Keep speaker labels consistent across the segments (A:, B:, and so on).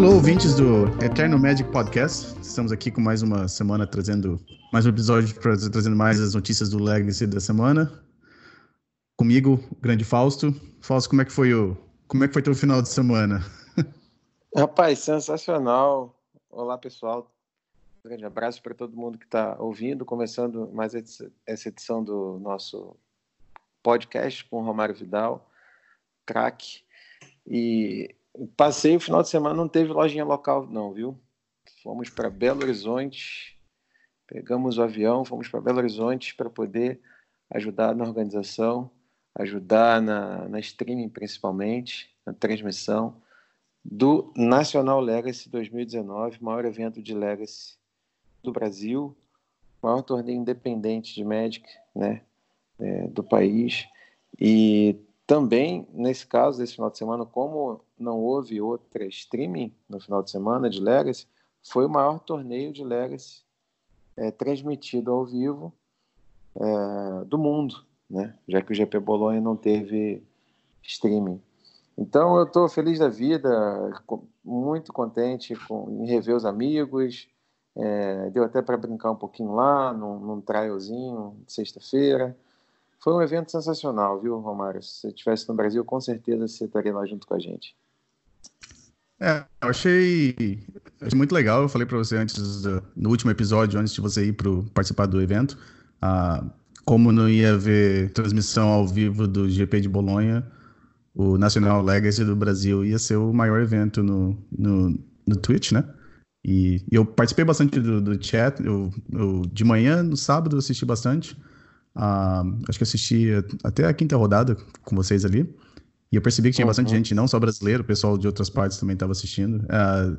A: Alô, ouvintes do Eterno Magic Podcast. Estamos aqui com mais uma semana trazendo mais um episódio trazendo mais as notícias do Legacy da semana. Comigo, o grande Fausto. Fausto, como é que foi o como é que foi teu final de semana?
B: Rapaz, sensacional. Olá, pessoal. Um grande abraço para todo mundo que está ouvindo, começando mais essa edição do nosso podcast com o Romário Vidal, craque. E Passei o final de semana, não teve lojinha local, não, viu? Fomos para Belo Horizonte, pegamos o avião, fomos para Belo Horizonte para poder ajudar na organização, ajudar na, na streaming principalmente, na transmissão do Nacional Legacy 2019, maior evento de Legacy do Brasil, maior torneio independente de Magic né, é, do país. E também, nesse caso, desse final de semana, como não houve outra streaming no final de semana de Legacy, foi o maior torneio de Legacy é, transmitido ao vivo é, do mundo, né? já que o GP Bolonha não teve streaming. Então eu estou feliz da vida, muito contente com, em rever os amigos. É, deu até para brincar um pouquinho lá, num, num de sexta-feira. Foi um evento sensacional, viu, Romário? Se você estivesse no Brasil, com certeza você estaria lá junto com a gente.
A: É, eu achei, achei muito legal. Eu falei para você antes, no último episódio, antes de você ir para participar do evento, ah, como não ia haver transmissão ao vivo do GP de Bolonha, o National Legacy do Brasil ia ser o maior evento no, no, no Twitch, né? E, e eu participei bastante do, do chat. Eu, eu, de manhã, no sábado, eu assisti bastante. Uh, acho que assisti até a quinta rodada com vocês ali. E eu percebi que tinha uhum. bastante gente, não só brasileiro, o pessoal de outras partes também estava assistindo. Uh,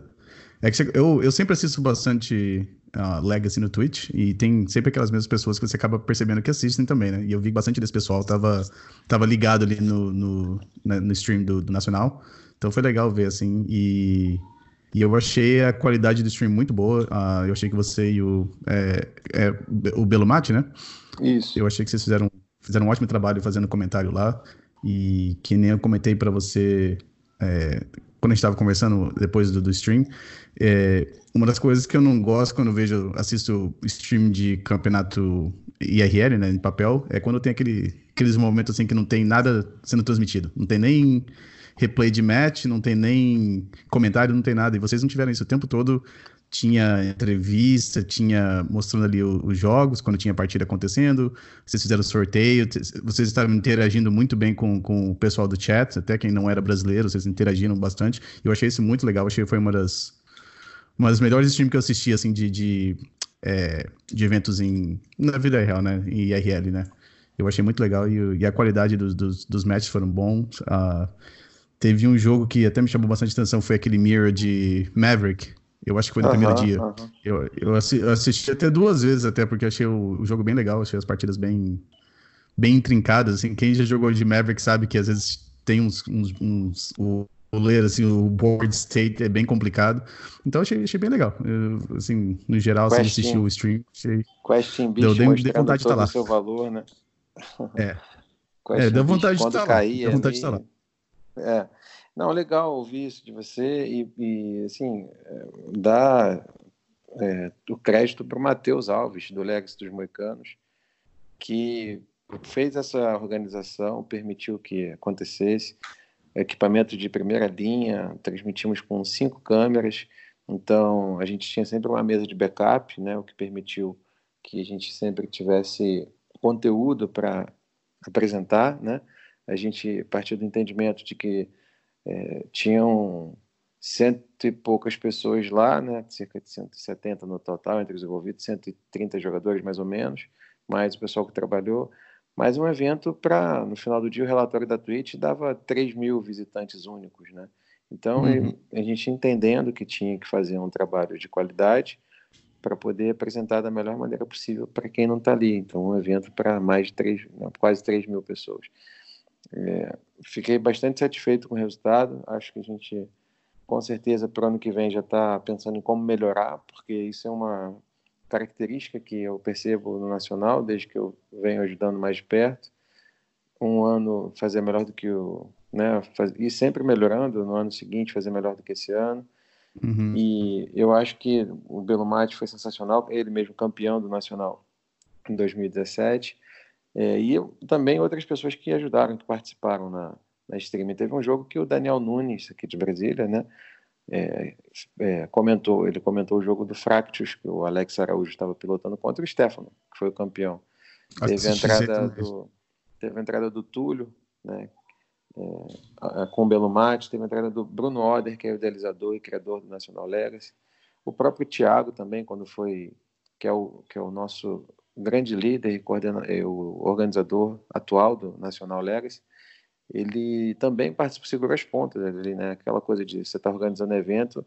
A: é que eu, eu sempre assisto bastante uh, Legacy no Twitch, e tem sempre aquelas mesmas pessoas que você acaba percebendo que assistem também, né? E eu vi bastante desse pessoal, tava, tava ligado ali no, no, no stream do, do Nacional. Então foi legal ver, assim, e, e eu achei a qualidade do stream muito boa. Uh, eu achei que você e o, é, é, o Belo Mate, né?
B: Isso.
A: Eu achei que vocês fizeram, fizeram um ótimo trabalho fazendo comentário lá. E que nem eu comentei para você é, quando a gente estava conversando depois do, do stream, é, uma das coisas que eu não gosto quando vejo, assisto stream de campeonato IRL, né, em papel, é quando tem aquele, aqueles momentos assim que não tem nada sendo transmitido. Não tem nem replay de match, não tem nem comentário, não tem nada. E vocês não tiveram isso o tempo todo tinha entrevista, tinha mostrando ali os jogos, quando tinha partida acontecendo, vocês fizeram sorteio, vocês estavam interagindo muito bem com, com o pessoal do chat, até quem não era brasileiro, vocês interagiram bastante. Eu achei isso muito legal, achei que foi uma das, uma das melhores streams que eu assisti, assim, de, de, é, de eventos em, na vida real, né, em IRL, né. Eu achei muito legal e, e a qualidade dos, dos, dos matches foram bons. Uh, teve um jogo que até me chamou bastante atenção, foi aquele Mirror de Maverick, eu acho que foi no primeiro dia. Eu, eu, assisti até duas vezes, até porque achei o, o, jogo bem legal, achei as partidas bem, bem intrincadas. Assim, quem já jogou de Maverick sabe que às vezes tem uns. uns, uns o, ler assim, o board state é bem complicado. Então achei, achei bem legal. Eu, assim, no geral, assim, assisti o stream. Achei...
B: Question Beach deu, deu vontade de estar lá. seu valor, né?
A: É. é, deu vontade de estar lá. Deu vontade de estar lá.
B: É. Não, legal ouvir isso de você e, e assim, é, dar é, o crédito para o Matheus Alves, do Legacy dos Moicanos, que fez essa organização, permitiu que acontecesse. Equipamento de primeira linha, transmitimos com cinco câmeras, então a gente tinha sempre uma mesa de backup, né, o que permitiu que a gente sempre tivesse conteúdo para apresentar, né? A gente partiu do entendimento de que é, tinham cento e poucas pessoas lá, né, cerca de 170 no total, entre os envolvidos, 130 jogadores mais ou menos, mais o pessoal que trabalhou. Mais um evento para, no final do dia, o relatório da Twitch dava 3 mil visitantes únicos, né? Então, uhum. a gente entendendo que tinha que fazer um trabalho de qualidade para poder apresentar da melhor maneira possível para quem não está ali. Então, um evento para mais de 3, quase 3 mil pessoas. É, fiquei bastante satisfeito com o resultado. Acho que a gente, com certeza, para o ano que vem já está pensando em como melhorar, porque isso é uma característica que eu percebo no Nacional, desde que eu venho ajudando mais de perto. Um ano fazer melhor do que o. Né, faz, e sempre melhorando, no ano seguinte fazer melhor do que esse ano. Uhum. E eu acho que o Belomate foi sensacional, ele mesmo campeão do Nacional em 2017. É, e eu, também outras pessoas que ajudaram, que participaram na, na streaming. Teve um jogo que o Daniel Nunes, aqui de Brasília, né, é, é, comentou, ele comentou o jogo do Fractus, que o Alex Araújo estava pilotando contra o Stefano, que foi o campeão. Teve a, entrada do, teve a entrada do Túlio, né, é, com o Belo Mate, teve a entrada do Bruno Oder, que é o idealizador e criador do Nacional Legacy. O próprio Thiago também, quando foi, que é o, que é o nosso grande líder e coordena, é o organizador atual do Nacional Legacy, ele também participa, segura as pontas ali, né? Aquela coisa de você estar tá organizando evento,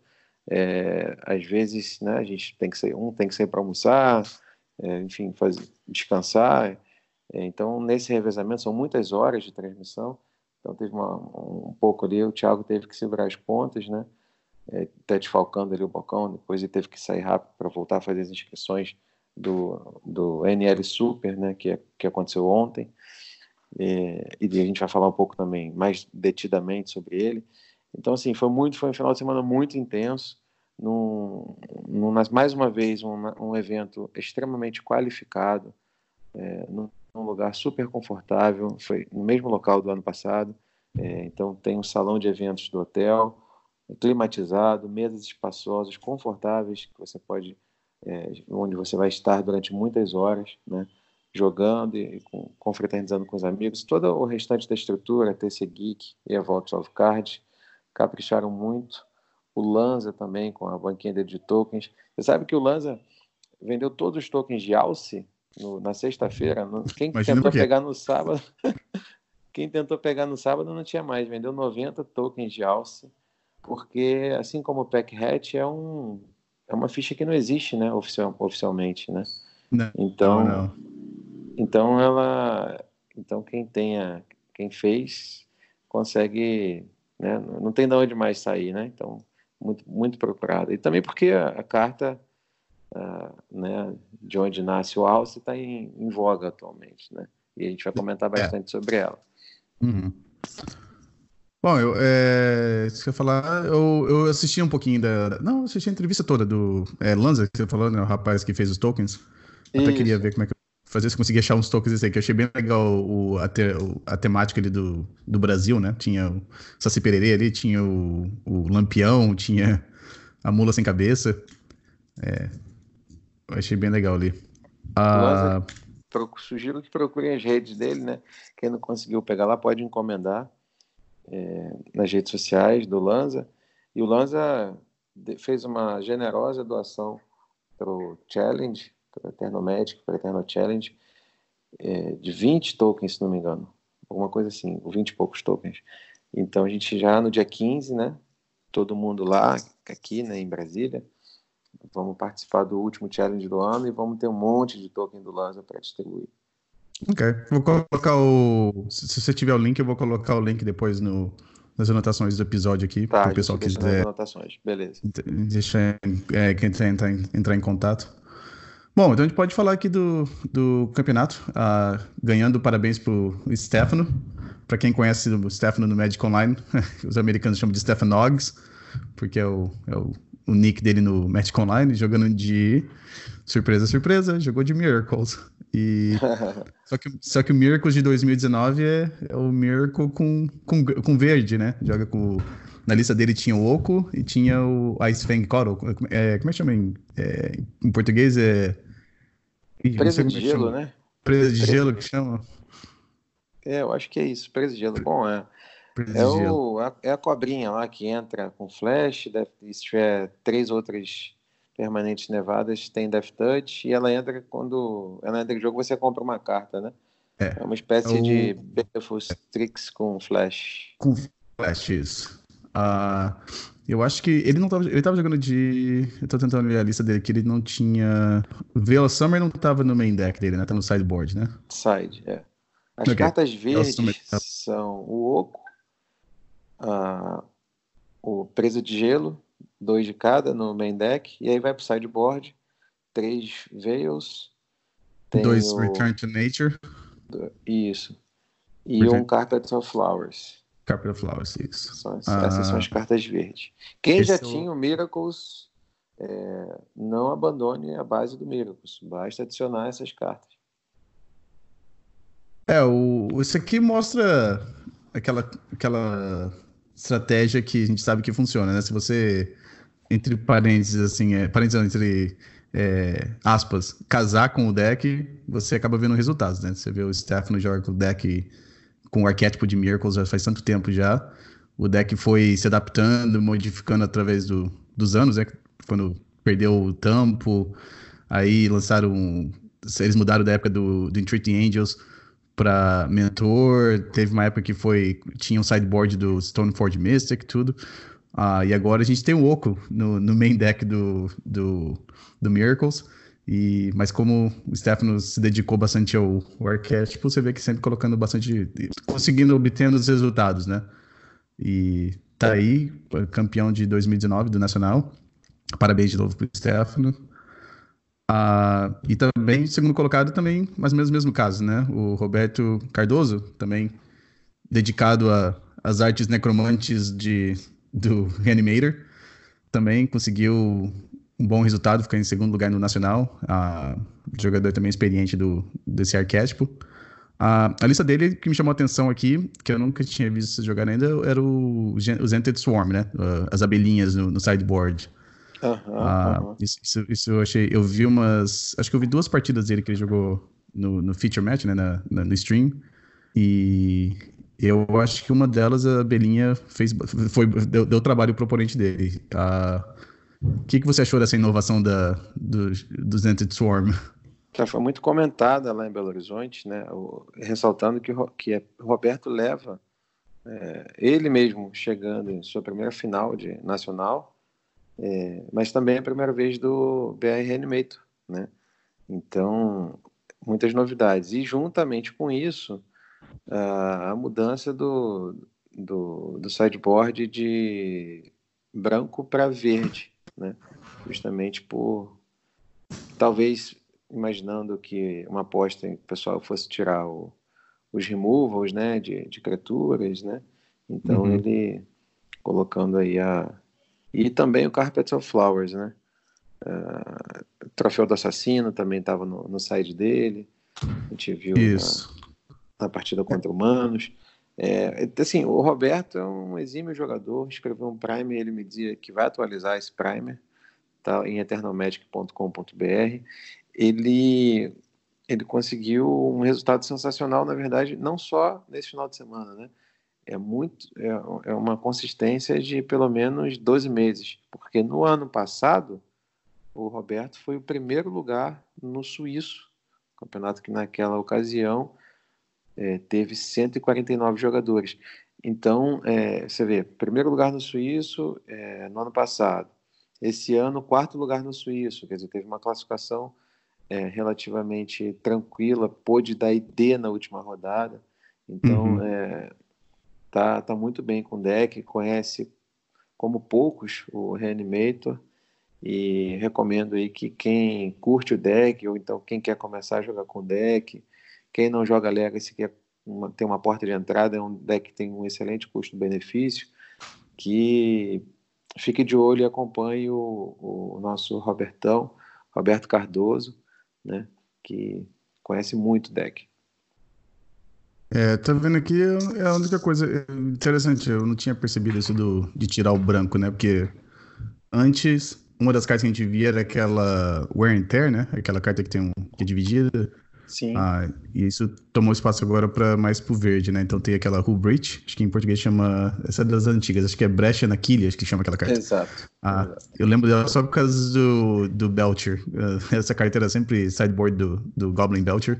B: é, às vezes, né? A gente tem que sair, um tem que sair para almoçar, é, enfim, fazer, descansar. É, então, nesse revezamento são muitas horas de transmissão. Então, teve uma, um pouco ali, o Thiago teve que segurar as pontas, né? Até desfalcando ali o bocão, depois ele teve que sair rápido para voltar a fazer as inscrições do, do NL Super, né? Que, que aconteceu ontem. É, e a gente vai falar um pouco também mais detidamente sobre ele. Então, assim, foi muito, foi um final de semana muito intenso, num, num mais uma vez um, um evento extremamente qualificado, é, num, num, lugar super confortável, foi no mesmo local do ano passado. É, então, tem um salão de eventos do hotel, climatizado, mesas espaçosas, confortáveis, que você pode, é, onde você vai estar durante muitas horas, né? jogando e com, confraternizando com os amigos. Todo o restante da estrutura, a TC Geek e a Vault of Cards, capricharam muito. O Lanza também, com a banquinha de tokens. Você sabe que o Lanza vendeu todos os tokens de Alce no, na sexta-feira. Quem Imagina tentou pegar no sábado... Quem tentou pegar no sábado não tinha mais. Vendeu 90 tokens de Alce, porque, assim como o Pack Hatch, é, um, é uma ficha que não existe né, oficial, oficialmente. Né? Não, então, não, então ela, então quem tenha, quem fez, consegue, né? Não tem de onde mais sair, né? Então muito muito procurada e também porque a, a carta, né? De onde nasce o alce está em, em, voga atualmente, né? E a gente vai comentar é. bastante é. sobre ela.
A: Uhum. Bom, eu, é, eu falar, eu, eu assisti um pouquinho da. Não, assisti a entrevista toda do é, Lanza, que você falou, né? O rapaz que fez os tokens. Até Isso. queria ver como é que fazer se conseguir achar uns tokens aí, que eu achei bem legal o, a, te, o, a temática ali do, do Brasil, né? Tinha o Saci Pererê ali, tinha o, o Lampião, tinha a Mula Sem Cabeça. É, eu achei bem legal ali.
B: Ah, sugiro que procurem as redes dele, né? Quem não conseguiu pegar lá pode encomendar é, nas redes sociais do Lanza. E o Lanza fez uma generosa doação para o Challenge, para Eterno Magic, para Eterno Challenge, é, de 20 tokens, se não me engano. Alguma coisa assim, 20 e poucos tokens. Então a gente já no dia 15, né? Todo mundo lá, aqui né, em Brasília, vamos participar do último challenge do ano e vamos ter um monte de token do Lanza para distribuir.
A: Ok. Vou colocar o. Se você tiver o link, eu vou colocar o link depois no, nas anotações do episódio aqui,
B: tá, para o pessoal quiser. anotações, beleza.
A: Deixa é, quem entrar, entrar em contato. Bom, então a gente pode falar aqui do, do campeonato, uh, ganhando parabéns pro Stefano. Para quem conhece o Stefano no Magic Online, os americanos chamam de Stefan Oggs, porque é o, é o, o, nick dele no Magic Online, jogando de surpresa, surpresa, jogou de Miracles. E só que, só que o Miracles de 2019 é, é o Miracle com, com, com verde, né? Joga com na lista dele tinha o Oco e tinha o Ice Fang Coral. É, como é que chama em, é, em português? É
B: Presa de gelo, né?
A: Presa de gelo que chama?
B: É, eu acho que é isso, presa de gelo. Bom, é. É, o, a, é a cobrinha lá que entra com flash, deve, se tiver três outras permanentes nevadas, tem Death Touch, e ela entra quando ela entra em jogo, você compra uma carta, né? É, é uma espécie é o... de Beautiful Strix com flash.
A: Com flash, isso. Uh, eu acho que ele não tava. Ele tava jogando de. Eu tô tentando ver a lista dele, que ele não tinha. Veil Summer não tava no main deck dele, né? Tá no sideboard, né?
B: Side, é. As okay. cartas verdes tá. são o Oco, uh, o Preso de Gelo, dois de cada no main deck, e aí vai pro sideboard, três Veils.
A: Dois o... Return to Nature.
B: Isso. E Return... um Carpet of Flowers.
A: Carpet of Flowers, isso.
B: São, essas são as cartas verdes. Quem já tinha o Miracles, é, não abandone a base do Miracles. Basta adicionar essas cartas.
A: É, o, isso aqui mostra aquela, aquela estratégia que a gente sabe que funciona, né? Se você, entre parênteses, assim, é, parênteses entre é, aspas, casar com o deck, você acaba vendo resultados, né? Você vê o Stefano joga com o deck com o arquétipo de Miracles já faz tanto tempo já. O deck foi se adaptando, modificando através do, dos anos, né? Quando perdeu o Tampo, aí lançaram. Eles mudaram da época do, do Entreating Angels para Mentor. Teve uma época que foi tinha um sideboard do Stoneforge Mystic, tudo. Ah, e agora a gente tem o Oco no, no main deck do, do, do Miracles. E, mas como o Stefano se dedicou bastante ao, ao arquétipo, você vê que sempre colocando bastante. conseguindo obtendo os resultados, né? E tá aí, campeão de 2019 do Nacional. Parabéns de novo pro Stefano. Ah, e também, segundo colocado, também, mais ou menos o mesmo caso, né? O Roberto Cardoso, também dedicado às artes necromantes de, do Reanimator, também conseguiu um bom resultado, ficou em segundo lugar no Nacional. Ah, jogador também experiente do, desse arquétipo. Ah, a lista dele que me chamou a atenção aqui, que eu nunca tinha visto jogar ainda, era o, o Zented Swarm, né? as abelhinhas no, no sideboard. Uhum, ah, uhum. Isso, isso, isso, eu achei. Eu vi umas. Acho que eu vi duas partidas dele que ele jogou no, no feature match, né? Na, na, no stream. E eu acho que uma delas, a Belinha, fez, foi, deu, deu trabalho pro oponente dele. O que, que você achou dessa inovação da, do, do Zented Swarm?
B: Já foi muito comentada lá em Belo Horizonte, né? O, ressaltando que, que é, Roberto leva é, ele mesmo chegando em sua primeira final de nacional é, mas também a primeira vez do BR Reanimator, né? Então, muitas novidades. E juntamente com isso, a, mudança do, do, do sideboard de branco para verde, né? Justamente por talvez imaginando que uma aposta em que o pessoal fosse tirar o, os removals, né, de, de criaturas, né? Então uhum. ele colocando aí a e também o Carpet of Flowers, né? Uh, Troféu do Assassino também estava no, no side dele. A gente viu
A: Isso.
B: Na, partida contra humanos. É, assim, o Roberto é um exímio jogador, escreveu um primer, ele me dizia que vai atualizar esse primer, tá em eternomagic.com.br. Ele ele conseguiu um resultado sensacional, na verdade, não só nesse final de semana, né? é muito é, é uma consistência de pelo menos 12 meses, porque no ano passado o Roberto foi o primeiro lugar no Suíço, campeonato que naquela ocasião é, teve 149 jogadores. Então, é, você vê, primeiro lugar no Suíço é, no ano passado. Esse ano, quarto lugar no Suíço, quer dizer, teve uma classificação é, relativamente tranquila, pôde dar ID na última rodada. Então, uhum. é, tá, tá muito bem com o deck, conhece como poucos o Reanimator e recomendo aí que quem curte o deck ou então quem quer começar a jogar com o deck, quem não joga Legacy quer uma, ter uma porta de entrada, é um deck que tem um excelente custo-benefício, que fique de olho e acompanhe o, o nosso Robertão, Roberto Cardoso, né, que conhece muito o deck.
A: É, tá vendo aqui, é, é a única coisa interessante, eu não tinha percebido isso do, de tirar o branco, né? Porque antes, uma das cartas que a gente via era aquela Wear and Tear, né? Aquela carta que tem um, que é dividida.
B: Sim.
A: Ah, e isso tomou espaço agora para mais pro verde, né? Então tem aquela Hull Breach, acho que em português chama. Essa é das antigas, acho que é Brecha na Quilha, acho que chama aquela carta.
B: Exato.
A: Ah,
B: Exato.
A: eu lembro dela só por causa do, do Belcher. Essa carta era sempre sideboard do, do Goblin Belcher.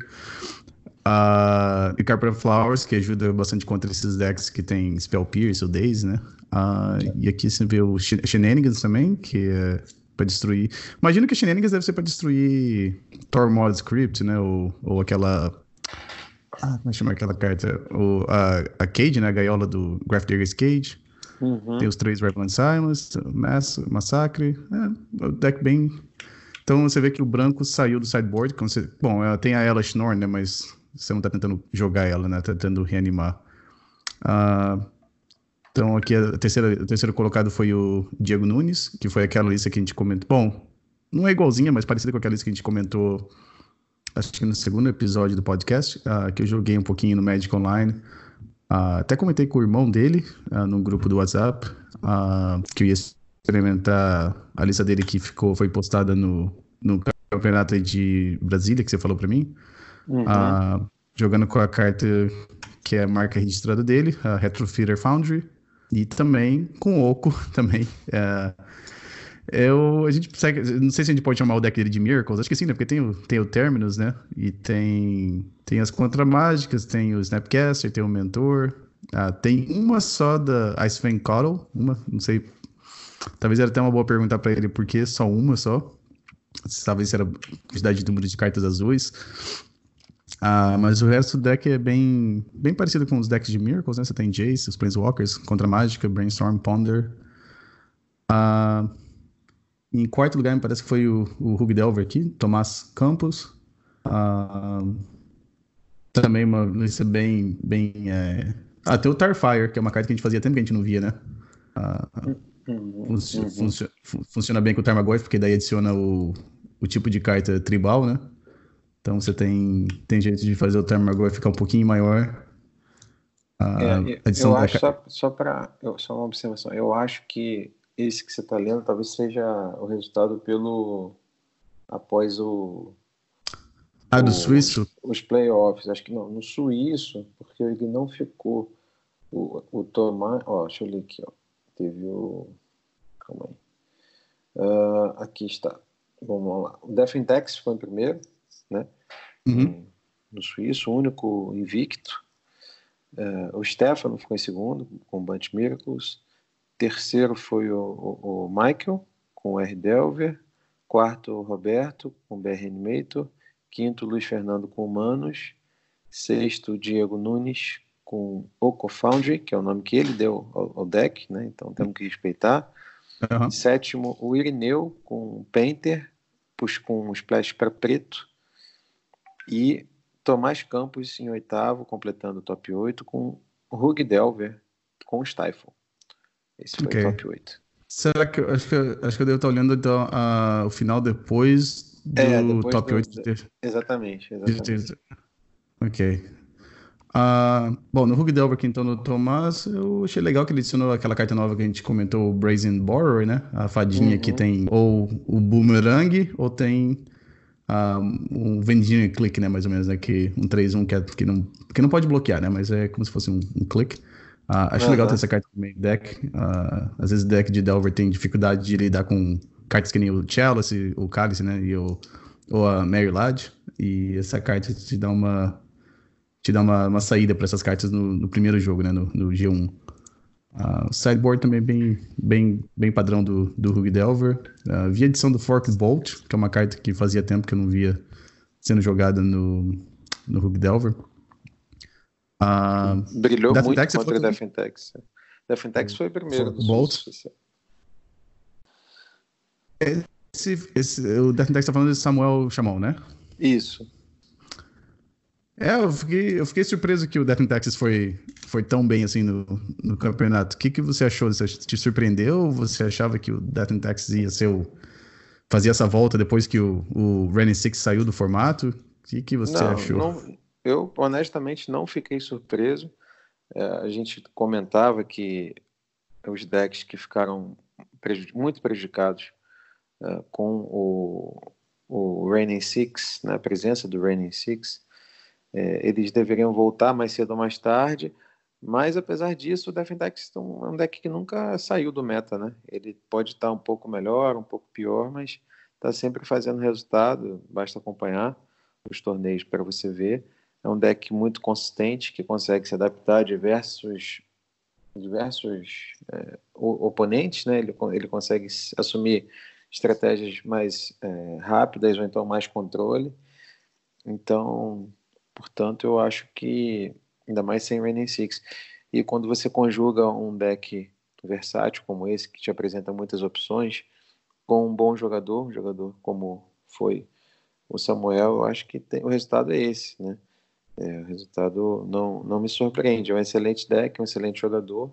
A: Uh, e Carpet Flowers, que ajuda bastante contra esses decks que tem Spell Pierce ou Daze, né? Uh, e aqui você vê o Shenanigans também, que é pra destruir. Imagino que Shenanigans deve ser pra destruir Tormod Script, né? Ou, ou aquela. Ah, como é que chama aquela carta? O, a, a Cage, né? A gaiola do Grafdigger's Cage. Uhum. Tem os três Revelant Silence, Mass, Massacre. É, o deck bem. Então você vê que o branco saiu do sideboard. Você... Bom, tem a Ela Schnorr, né? Mas você não tá tentando jogar ela, né? Tá tentando reanimar. Uh, Então, aqui a terceira, o terceiro colocado foi o Diego Nunes, que foi aquela lista que a gente comentou. Bom, não é igualzinha, mas parecida com aquela lista que a gente comentou, acho que no segundo episódio do podcast, uh, que eu joguei um pouquinho no Magic Online. Uh, até comentei com o irmão dele, uh, no grupo do WhatsApp, que eu ia experimentar a lista dele que ficou, foi postada no, no campeonato de Brasília, que você falou para mim. Uhum. jogando com a carta que é a marca registrada dele, a Retrofitter Foundry. E também com o Oco também. É, eu, a gente consegue, não sei se a gente pode chamar o deck dele de Miracles, acho que sim, né? Porque tem o, tem o Terminus, né? E tem, tem as Contramágicas, tem o Snapcaster, tem o Mentor. Ah, tem uma só da Ice Fang Coddle, uma, não sei. Talvez era até uma boa perguntar para ele por que só uma só. Talvez era a quantidade de número de cartas azuis. Ah, mas o resto do deck é bem, bem parecido com os decks de Miracles, né? Você tem Jace, os Planeswalkers, Contra Mágica, Brainstorm, Ponder. Ah, em quarto lugar, me parece que foi o, o Hug Delver aqui, Tomás Campos. Ah, também uma lista bem. bem é... Ah, tem o Tarfire, que é uma carta que a gente fazia tempo que a gente não via, né? Ah, uhum. funciona, funciona bem com o Tarmogoyf, porque daí adiciona o, o tipo de carta tribal, né? Então você tem, tem jeito de fazer o Tarmogoyf ficar um pouquinho maior.
B: A é, eu acho, só, só para. Só uma observação. Eu acho que esse que você está lendo talvez seja o resultado pelo. após o.
A: Ah, do o, suíço?
B: Os playoffs. Acho que não. No suíço, porque ele não ficou. O, o Tomás. Ó, deixa eu ler aqui, ó. Teve o. Calma aí. Uh, aqui está. Vamos lá. O Defentex foi em primeiro né? Uhum. No suíço, o único invicto. Uh, o Stefano ficou em segundo, com o Bunch Miracles. Terceiro foi o, o, o, Michael, com o R. Delver. Quarto, o Roberto, com o BR Animator. Quinto, Luiz Fernando, com Humanos. Sexto, Diego Nunes, com Oco Foundry, que é o nome que ele deu ao, ao deck, né? então temos que respeitar. Uhum. Sétimo, o Irineu, com Painter, com um splash para preto. E Tomás Campos em oitavo, completando o top 8, com Hug Delver com o Stifle. Esse foi okay. o top 8.
A: Será que acho que acho que eu devo estar olhando então, o final depois do é, depois top do, 8?
B: De... Exatamente, exatamente.
A: Ok. Uh, bom, no Hug Delver aqui então no Tomás, eu achei legal que ele adicionou aquela carta nova que a gente comentou, o Brazen Borrower, né? A fadinha uhum. que tem ou o Boomerang ou tem um vendinho click, né, mais ou menos, né, que um 3-1 que, é, que, não, que não pode bloquear, né, mas é como se fosse um, um click. Uh, acho uhum. legal ter essa carta no meio deck. Uh, às vezes o deck de Delver tem dificuldade de lidar com cartas que nem o Chalice, o Cálice, né, e o, ou a Mary Lodge, e essa carta te dá uma te dá uma, uma saída para essas cartas no, no, primeiro jogo, né, no, no G1. Uh, sideboard também bem, bem, bem padrão do, do Hug Delver. Uh, vi a edição do Fork Bolt, que é uma carta que fazia tempo que eu não via sendo jogada no, no Hug Delver.
B: Uh, Brilhou Death muito Dex contra o Defentex. Defentex foi o primeiro.
A: Fork Bolt. Esse, esse, o Defentex está falando de Samuel Chamon, né?
B: Isso.
A: É, eu fiquei, eu fiquei surpreso que o Death in Texas foi, foi tão bem assim no, no campeonato. O que, que você achou? Você te surpreendeu? Você achava que o Death Texas ia ser o. fazia essa volta depois que o, o Renin Six saiu do formato? O que, que você não, achou?
B: Não, eu, honestamente, não fiquei surpreso. É, a gente comentava que os decks que ficaram muito prejudicados é, com o, o Reigning Six, né, a presença do Reigning Six, é, eles deveriam voltar mais cedo ou mais tarde, mas apesar disso, o Defendex é um deck que nunca saiu do meta, né? Ele pode estar um pouco melhor, um pouco pior, mas está sempre fazendo resultado, basta acompanhar os torneios para você ver. É um deck muito consistente, que consegue se adaptar a diversos, diversos é, oponentes, né? Ele, ele consegue assumir estratégias mais é, rápidas ou então mais controle. Então, Portanto, eu acho que, ainda mais sem Raining Six, e quando você conjuga um deck versátil como esse, que te apresenta muitas opções, com um bom jogador, um jogador como foi o Samuel, eu acho que tem, o resultado é esse, né? É, o resultado não, não me surpreende. É um excelente deck, um excelente jogador.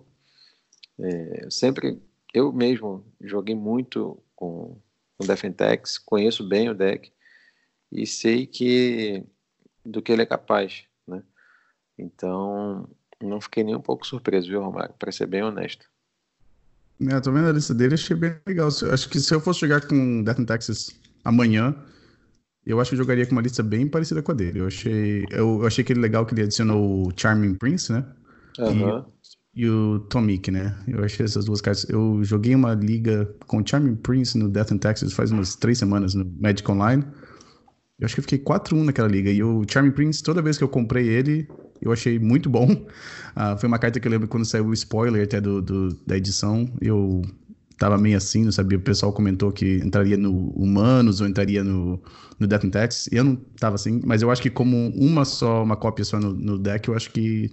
B: É, eu sempre, eu mesmo joguei muito com o Defentex, conheço bem o deck e sei que do que ele é capaz? Então, não fiquei nem um pouco surpreso, viu, Romário? Para ser bem honesto.
A: É, tô vendo a lista dele, achei bem legal. Acho que se eu fosse jogar com Death and Texas amanhã, eu acho que eu jogaria com uma lista bem parecida com a dele. Eu achei, eu, achei que ele legal que ele adicionou o Charming Prince, né?
B: Uhum.
A: E, e, o Tomik, né? Eu achei essas duas cartas. Eu joguei uma liga com o Charming Prince no Death and Texas faz umas três semanas no Magic Online. Eu acho que eu fiquei 4-1 naquela liga. E o Charming Prince, toda vez que eu comprei ele, eu achei muito bom. Uh, foi uma carta que eu lembro quando saiu o spoiler até do, do, da edição, eu tava meio assim, não sabia. O pessoal comentou que entraria no Humanos ou entraria no, no Death and Tax. Eu não tava assim, mas eu acho que como uma só, uma cópia só no, no deck, eu acho que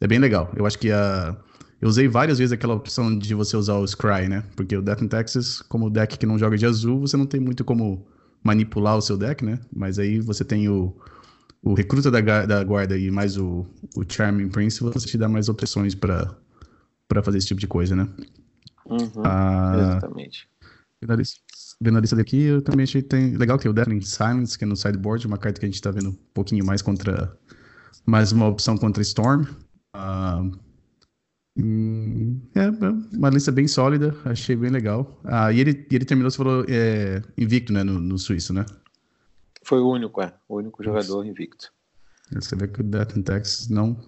A: é bem legal. Eu acho que a. Eu usei várias vezes aquela opção de você usar o Scry, né? Porque o Death and Taxes, como deck que não joga de azul, você não tem muito como manipular o seu deck, né? Mas aí você tem o, o recruta da, da guarda e mais o, o Charming Prince, você te dá mais opções para fazer esse tipo de coisa, né?
B: Uhum, ah, exatamente.
A: Vendo a lista daqui, eu também achei tem, legal que tem o Deathling Silence, que é no sideboard, uma carta que a gente tá vendo um pouquinho mais contra. Mais uma opção contra Storm. Uh, é, uma lista bem sólida, achei bem legal. Ah, e ele, ele terminou, você falou, é, invicto, né, no, no suíço, né?
B: Foi o único, é. O único jogador Nossa. invicto.
A: Você vê que o Death and Texas não.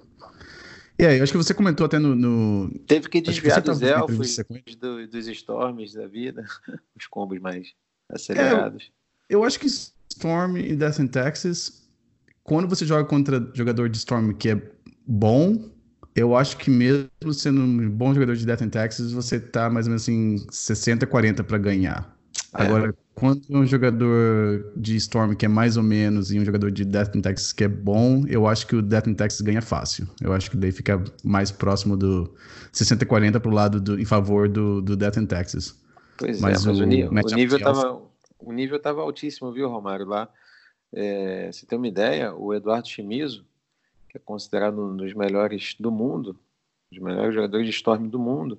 A: E aí, acho que você comentou até no. no...
B: Teve que desviar que dos elfos, do, dos Storms da vida, os combos mais acelerados.
A: É, eu, eu, acho que Storm e Death and Texas, quando você joga contra jogador de Storm que é bom, eu acho que mesmo sendo um bom jogador de Death and Texas, você tá mais ou menos assim 60, 40 para ganhar. É. Agora, quando um jogador de Storm que é mais ou menos e um jogador de Death in Texas que é bom, eu acho que o Death in Texas ganha fácil. Eu acho que daí fica mais próximo do 60-40 pro lado do, em favor do, do Death in Texas.
B: Pois mas é, mas o, o, nível, o nível tava, o nível tava altíssimo, viu, Romário? Lá, é, você tem uma ideia, o Eduardo Chimizo, que é considerado um dos melhores do mundo, os melhores jogadores de Storm do mundo,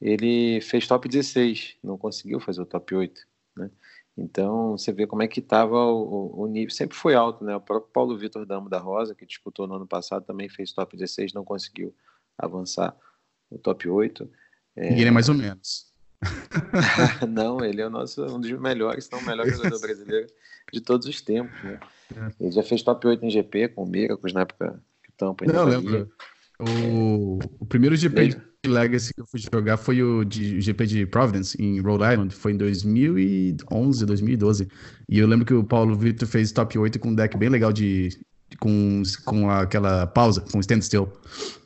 B: ele fez top 16, não conseguiu fazer o top 8, né? Então, você vê como é que estava o, o, nível. Sempre foi alto, né? O próprio Paulo Vitor Damo da Rosa, que disputou no ano passado, também fez top 16, não conseguiu avançar o top 8.
A: É... E ele é mais ou menos.
B: não, ele é o nosso, um dos melhores, não o melhor jogador brasileiro de todos os tempos, né? É. Ele já fez top 8 em GP com o Miracles na época que o Tampa
A: ainda Não, lembro. O, o primeiro GP Legacy que eu fui jogar foi o de, GP de Providence, em Rhode Island. Foi em 2011, 2012. E eu lembro que o Paulo Vitor fez top 8 com um deck bem legal de. com, com aquela pausa, com standstill.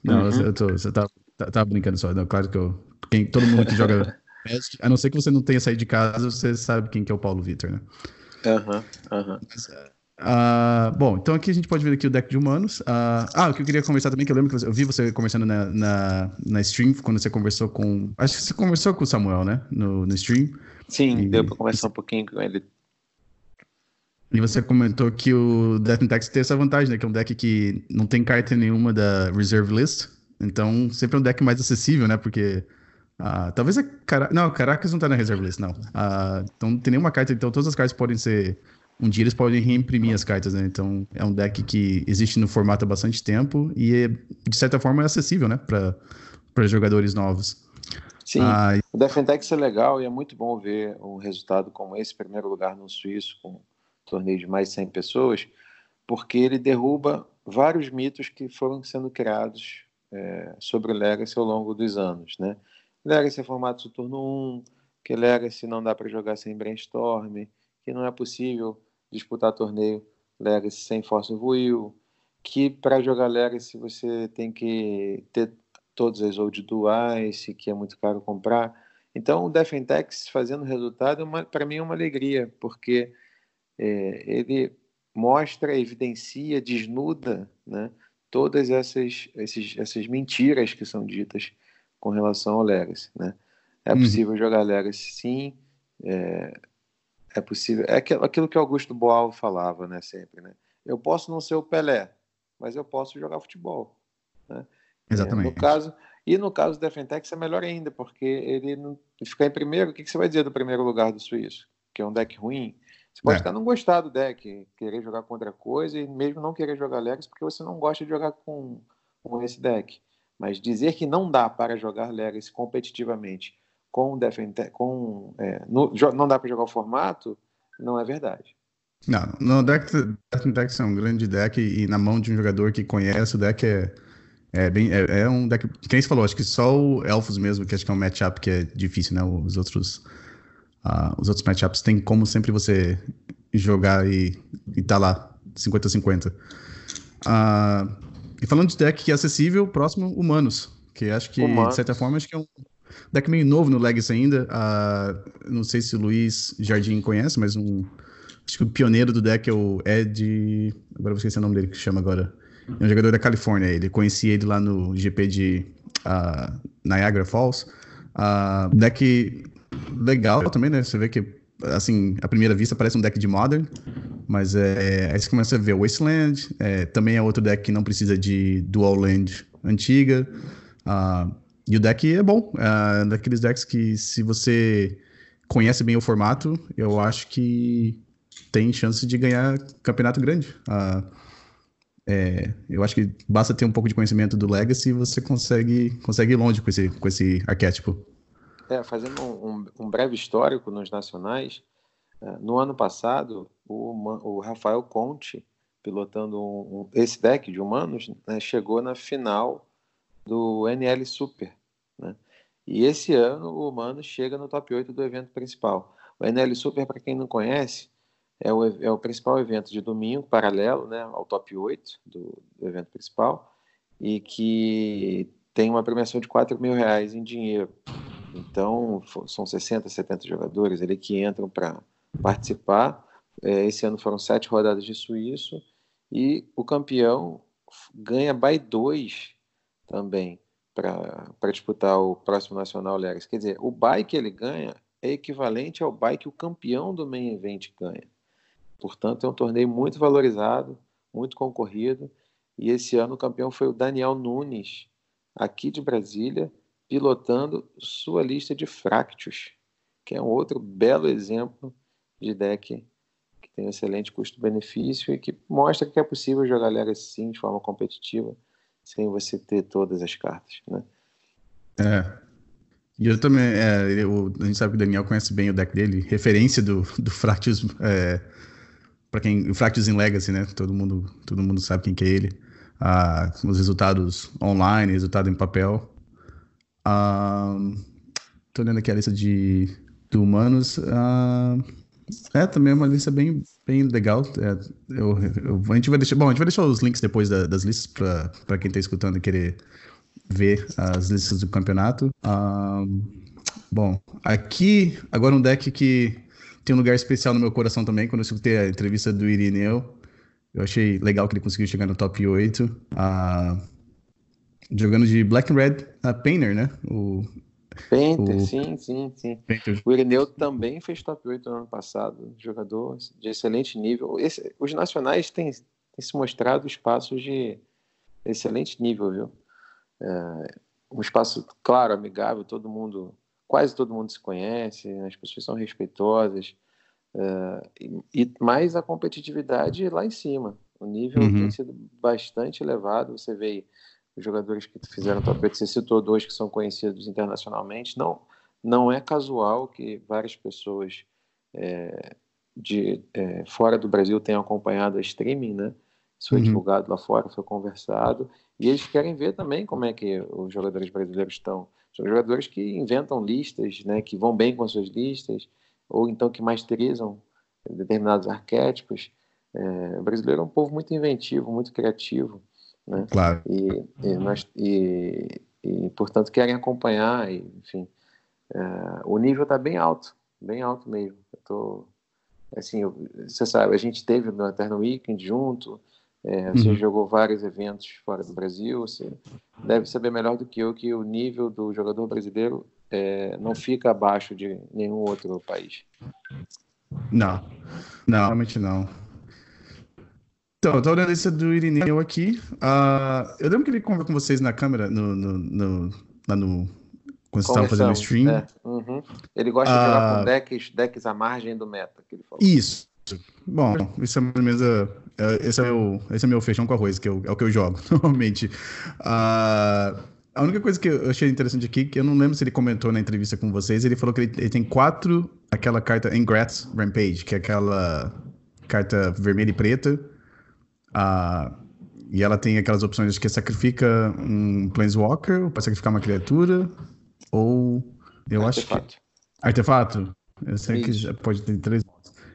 A: Não, uhum. eu tô, você tá, tá, tá, brincando só. Não, claro que eu. Quem, todo mundo que joga. a não ser que você não tenha saído de casa, você sabe quem que é o Paulo Vitor, né?
B: Aham, uhum, aham. Uhum.
A: Uh, bom, então aqui a gente pode ver aqui o deck de humanos. Uh, ah, o que eu queria conversar também, que eu lembro que você, eu vi você conversando na, na, na, stream, quando você conversou com. Acho que você conversou com o Samuel, né? No, no stream.
B: Sim, e, deu pra conversar um pouquinho com ele.
A: E você comentou que o Death Tax tem essa vantagem, né? Que é um deck que não tem carta nenhuma da Reserve List. Então, sempre é um deck mais acessível, né? Porque. Uh, talvez a. Cara... Não, Caracas não tá na Reserve List, não. então não tem nenhuma carta, então todas as cartas podem ser um dia eles podem reimprimir as cartas, né? Então é um deck que existe no formato há bastante tempo e é, de certa forma é acessível, né? Para jogadores novos.
B: Sim, ah, o Defentex é legal e é muito bom ver um resultado como esse, primeiro lugar no Suíço, com um torneio de mais de 100 pessoas, porque ele derruba vários mitos que foram sendo criados é, sobre o Legacy ao longo dos anos, né? Legacy é formato de turno 1, que Legacy não dá para jogar sem brainstorm, que não é possível disputar torneio Legacy sem Force of Will, que para jogar Legacy você tem que ter todas as old duais, que é muito caro comprar. Então o Defentex fazendo resultado, é para mim é uma alegria, porque é, ele mostra, evidencia, desnuda né, todas essas, esses, essas mentiras que são ditas com relação ao Legacy. Né? É hum. possível jogar Legacy sim, é, é possível. É aquilo que Augusto Boal falava, né, sempre, né? Eu posso não ser o Pelé, mas eu posso jogar futebol. Né?
A: Exatamente.
B: É, no caso, E no caso do Defentex é melhor ainda, porque ele não... ficar em primeiro, o que, que você vai dizer do primeiro lugar do Suíço? Que é um deck ruim? Você pode é. estar não gostar do deck, querer jogar com outra coisa e mesmo não querer jogar Legacy porque você não gosta de jogar com, com esse deck. Mas dizer que não dá para jogar Legacy competitivamente com com é, no, não dá para jogar o formato, não é verdade.
A: Não, no deck, Defentex é um grande deck e, na mão de um jogador que conhece o deck é é, bem, é, é, um deck. Quem você falou, acho que só o Elfos mesmo, que acho que é um matchup que é difícil, né? Os outros. Uh, os outros matchups tem como sempre você jogar e, e tá lá, 50-50. Uh, ah, e falando de deck que é acessível, próximo, Humanos. Que acho que, Humanos. de certa forma, acho que é um deck meio novo no Legacy ainda. Uh, não sei se o Luiz Jardim conhece, mas um. Acho que o pioneiro do deck é o Ed. Agora eu vou esquecer o nome dele que chama agora. É um jogador da Califórnia. Ele conhecia ele lá no GP de uh, Niagara Falls. Uh, deck legal também, né? Você vê que, assim, à primeira vista parece um deck de Modern, mas é, aí você começa a ver Wasteland. É, também é outro deck que não precisa de Dual Land antiga. Uh, e o deck é bom. É daqueles decks que, se você conhece bem o formato, eu acho que tem chance de ganhar campeonato grande. Uh, é, eu acho que basta ter um pouco de conhecimento do Legacy e você consegue, consegue ir longe com esse, com esse arquétipo.
B: É, fazendo um, um, breve histórico nos nacionais, é, no ano passado, o, o Rafael Conte, pilotando um, esse deck de humanos, né, chegou na final do NL Super. Né? E esse ano o Humano chega no top 8 do evento principal. O NL Super, para quem não conhece, é o, é o principal evento de domingo, paralelo né, ao top 8 do, do evento principal, e que tem uma premiação de 4 mil reais em dinheiro. Então, são 60, 70 jogadores ali que entram para participar. É, esse ano foram sete rodadas de suíço e o campeão ganha by 2 também para disputar o próximo Nacional Legas. Quer dizer, o bike que ele ganha é equivalente ao bike que o campeão do main event ganha. Portanto, é um torneio muito valorizado, muito concorrido. E esse ano o campeão foi o Daniel Nunes, aqui de Brasília, pilotando sua lista de Fractus, que é um outro belo exemplo de deck que tem um excelente custo-benefício e que mostra que é possível jogar Legacy sim de forma competitiva, sem você ter todas as cartas, né?
A: É. E eu também, é, eu, a gente sabe que o Daniel conhece bem o deck dele, referência do, do Fractus é, para quem o Fractus in Legacy, né? Todo mundo, todo mundo sabe quem que é ele. Ah, os resultados online, resultado em papel. Ah, tô olhando aqui a lista de, de humanos. Ah, é, também é uma lista bem, bem legal. É, eu, eu, a gente vai deixar, bom, a gente vai deixar os links depois da, das listas para quem está escutando e querer ver as listas do campeonato. Ah, bom, aqui agora um deck que tem um lugar especial no meu coração também, quando eu escutei a entrevista do Irineu. Eu achei legal que ele conseguiu chegar no top 8. Uh, jogando de Black and Red uh, Painter, né? O,
B: Painter, o... sim, sim, sim. Painter. O Irineu também fez top 8 no ano passado. Jogador de excelente nível. Esse, os nacionais têm, têm, se mostrado espaços de excelente nível, viu? É, um espaço, claro, amigável, todo mundo quase todo mundo se conhece, as pessoas são respeitosas, uh, e, e, mais a competitividade lá em cima. O nível uhum. tem sido bastante elevado. Você vê os jogadores que fizeram top 8, você citou dois que são conhecidos internacionalmente. Não, não é casual que várias pessoas é, de é, fora do Brasil tenham acompanhado a streaming, né? Isso foi uhum. divulgado lá fora, foi conversado. E eles querem ver também como é que os jogadores brasileiros estão. São jogadores que inventam listas, né, que vão bem com as suas listas, ou então que masterizam determinados arquétipos. É, o brasileiro é um povo muito inventivo, muito criativo. Né?
A: Claro.
B: E, e, nós, e, e, portanto, querem acompanhar. E, enfim, é, o nível está bem alto, bem alto mesmo. Eu tô, assim, eu, você sabe, a gente teve no Eternal Weekend junto, é, você uhum. jogou vários eventos fora do Brasil, você deve saber melhor do que eu que o nível do jogador brasileiro é, não fica abaixo de nenhum outro país.
A: Não, não, realmente não. Então, eu tô olhando a lista do Irineu aqui. Uh, eu lembro que ele conversou com vocês na câmera, no, no, no, lá no. Quando você estava fazendo o stream. É.
B: Uhum. Ele gosta de jogar com ah. decks, decks à margem do meta, que ele falou.
A: Isso. Bom, isso é mais ou menos. É, esse, é meu, esse é meu feijão com arroz, que eu, é o que eu jogo, normalmente. Uh, a única coisa que eu achei interessante aqui, que eu não lembro se ele comentou na entrevista com vocês, ele falou que ele, ele tem quatro, aquela carta Ingrats Rampage, que é aquela carta vermelha e preta. Uh, e ela tem aquelas opções de que sacrifica um Planeswalker, para sacrificar uma criatura, ou. Eu Artefato. acho que. Artefato? Eu sei Isso. que pode ter três.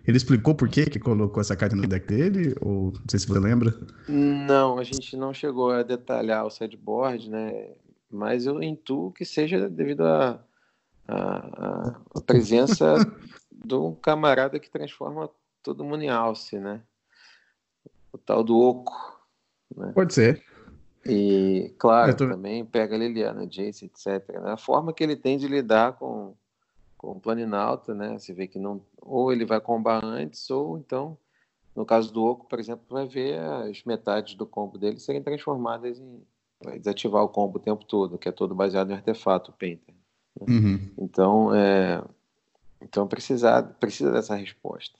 A: Ele explicou por que, que colocou essa carta no deck dele? Ou não sei se você lembra?
B: Não, a gente não chegou a detalhar o sideboard, né? Mas eu intuo que seja devido à a, a, a, presença de um camarada que transforma todo mundo em alce, né? O tal do Oco. Né?
A: Pode ser.
B: E, claro, tô... também pega a Liliana, Jace, etc. Né? A forma que ele tem de lidar com, com o Planinalta, né? Você vê que não. Ou ele vai combar antes, ou então, no caso do Oco, por exemplo, vai ver as metades do combo dele serem transformadas em. Vai desativar o combo o tempo todo, que é todo baseado em artefato, Painter. Né? Uhum. Então, é, então precisa, precisa dessa resposta.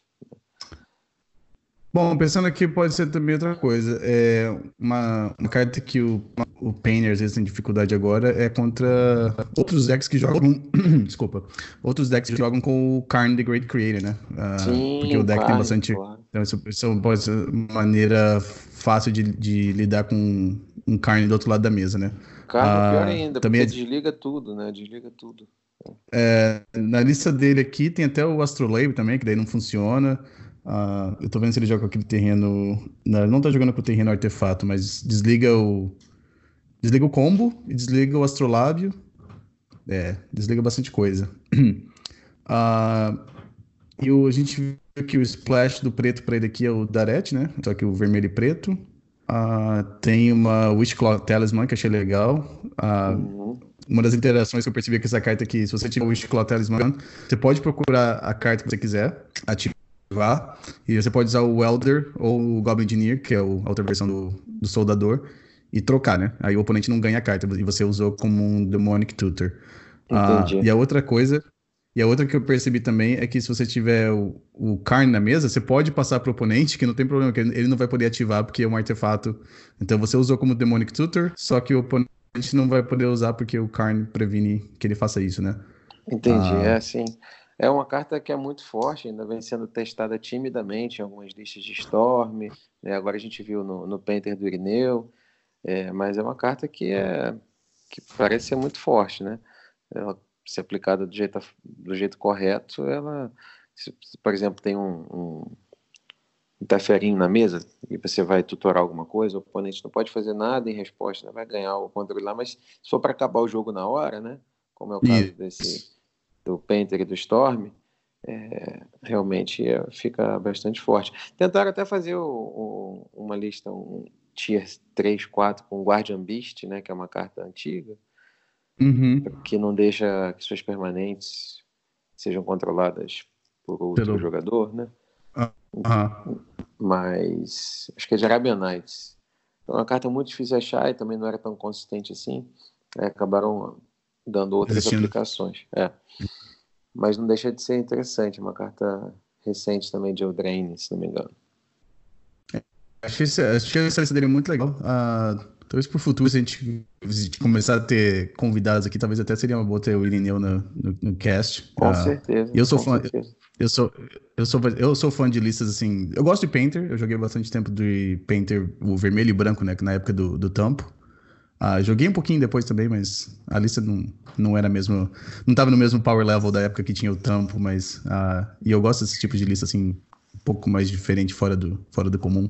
A: Bom, pensando aqui, pode ser também outra coisa. É uma, uma carta que o, o Painter às vezes tem dificuldade agora é contra outros decks que jogam. desculpa. Outros decks que jogam com o Karn the Great Creator, né? Uh,
B: Sim,
A: porque o deck claro, tem bastante. Claro. Então, isso, isso pode ser uma maneira fácil de, de lidar com um Karn do outro lado da mesa, né?
B: Karn uh, pior ainda, também porque é... desliga tudo, né? Desliga tudo.
A: É, na lista dele aqui tem até o Astrolabe também, que daí não funciona. Uh, eu tô vendo se ele joga com aquele terreno. Não, ele não tá jogando com o terreno artefato, mas desliga o. Desliga o combo e desliga o astrolábio. É, desliga bastante coisa. uh, e o, a gente viu que o splash do preto para ele aqui é o Daret, né? Só que o vermelho e preto. Uh, tem uma Wishclaw Talisman que achei legal. Uhum. Uma das interações que eu percebi com essa carta aqui, se você tiver o Wishclaw Talisman, você pode procurar a carta que você quiser, ativar ativar. E você pode usar o Welder ou o Goblin Engineer, que é a outra versão do, do soldador, e trocar, né? Aí o oponente não ganha a carta e você usou como um Demonic Tutor. Ah, e a outra coisa, e a outra que eu percebi também é que se você tiver o, o Karn na mesa, você pode passar pro oponente, que não tem problema, que ele não vai poder ativar porque é um artefato. Então você usou como Demonic Tutor, só que o oponente não vai poder usar porque o Karn previne que ele faça isso, né?
B: Entendi, ah, é assim. É uma carta que é muito forte, ainda vem sendo testada timidamente em algumas listas de Storm. Né? Agora a gente viu no, no Painter do Irineu. É, mas é uma carta que, é, que parece ser muito forte, né? Ela, se aplicada do jeito, do jeito correto, ela, se, por exemplo, tem um, um interferinho na mesa e você vai tutorar alguma coisa, o oponente não pode fazer nada em resposta, né? vai ganhar o controle lá, mas se for para acabar o jogo na hora, né? Como é o caso desse do Painter e do Storm, é, realmente é, fica bastante forte. Tentaram até fazer o, o, uma lista, um tier 3, 4 com Guardian Beast, né, que é uma carta antiga, uhum. que não deixa que suas permanentes sejam controladas por outro Pelo... jogador, né? Uhum. Mas acho que é de Arabian Nights. Então, é uma carta muito difícil de achar e também não era tão consistente assim. É, acabaram dando outras Existindo. aplicações. É. Mas não deixa de ser interessante, uma carta recente também de Eldraine, se não me engano.
A: Acho que essa lista dele é muito legal. Uh, talvez pro futuro, se a gente começar a ter convidados aqui, talvez até seria uma boa ter o Irineu no, no, no cast.
B: Com uh, certeza.
A: Eu sou fã.
B: Certeza.
A: Eu sou, eu, sou, eu sou fã de listas assim. Eu gosto de Painter, eu joguei bastante tempo de Painter, o vermelho e branco, né? Na época do, do Tampo. Ah, joguei um pouquinho depois também, mas a lista não, não era mesmo. Não tava no mesmo power level da época que tinha o tampo, mas. Ah, e eu gosto desse tipo de lista assim, um pouco mais diferente, fora do, fora do comum.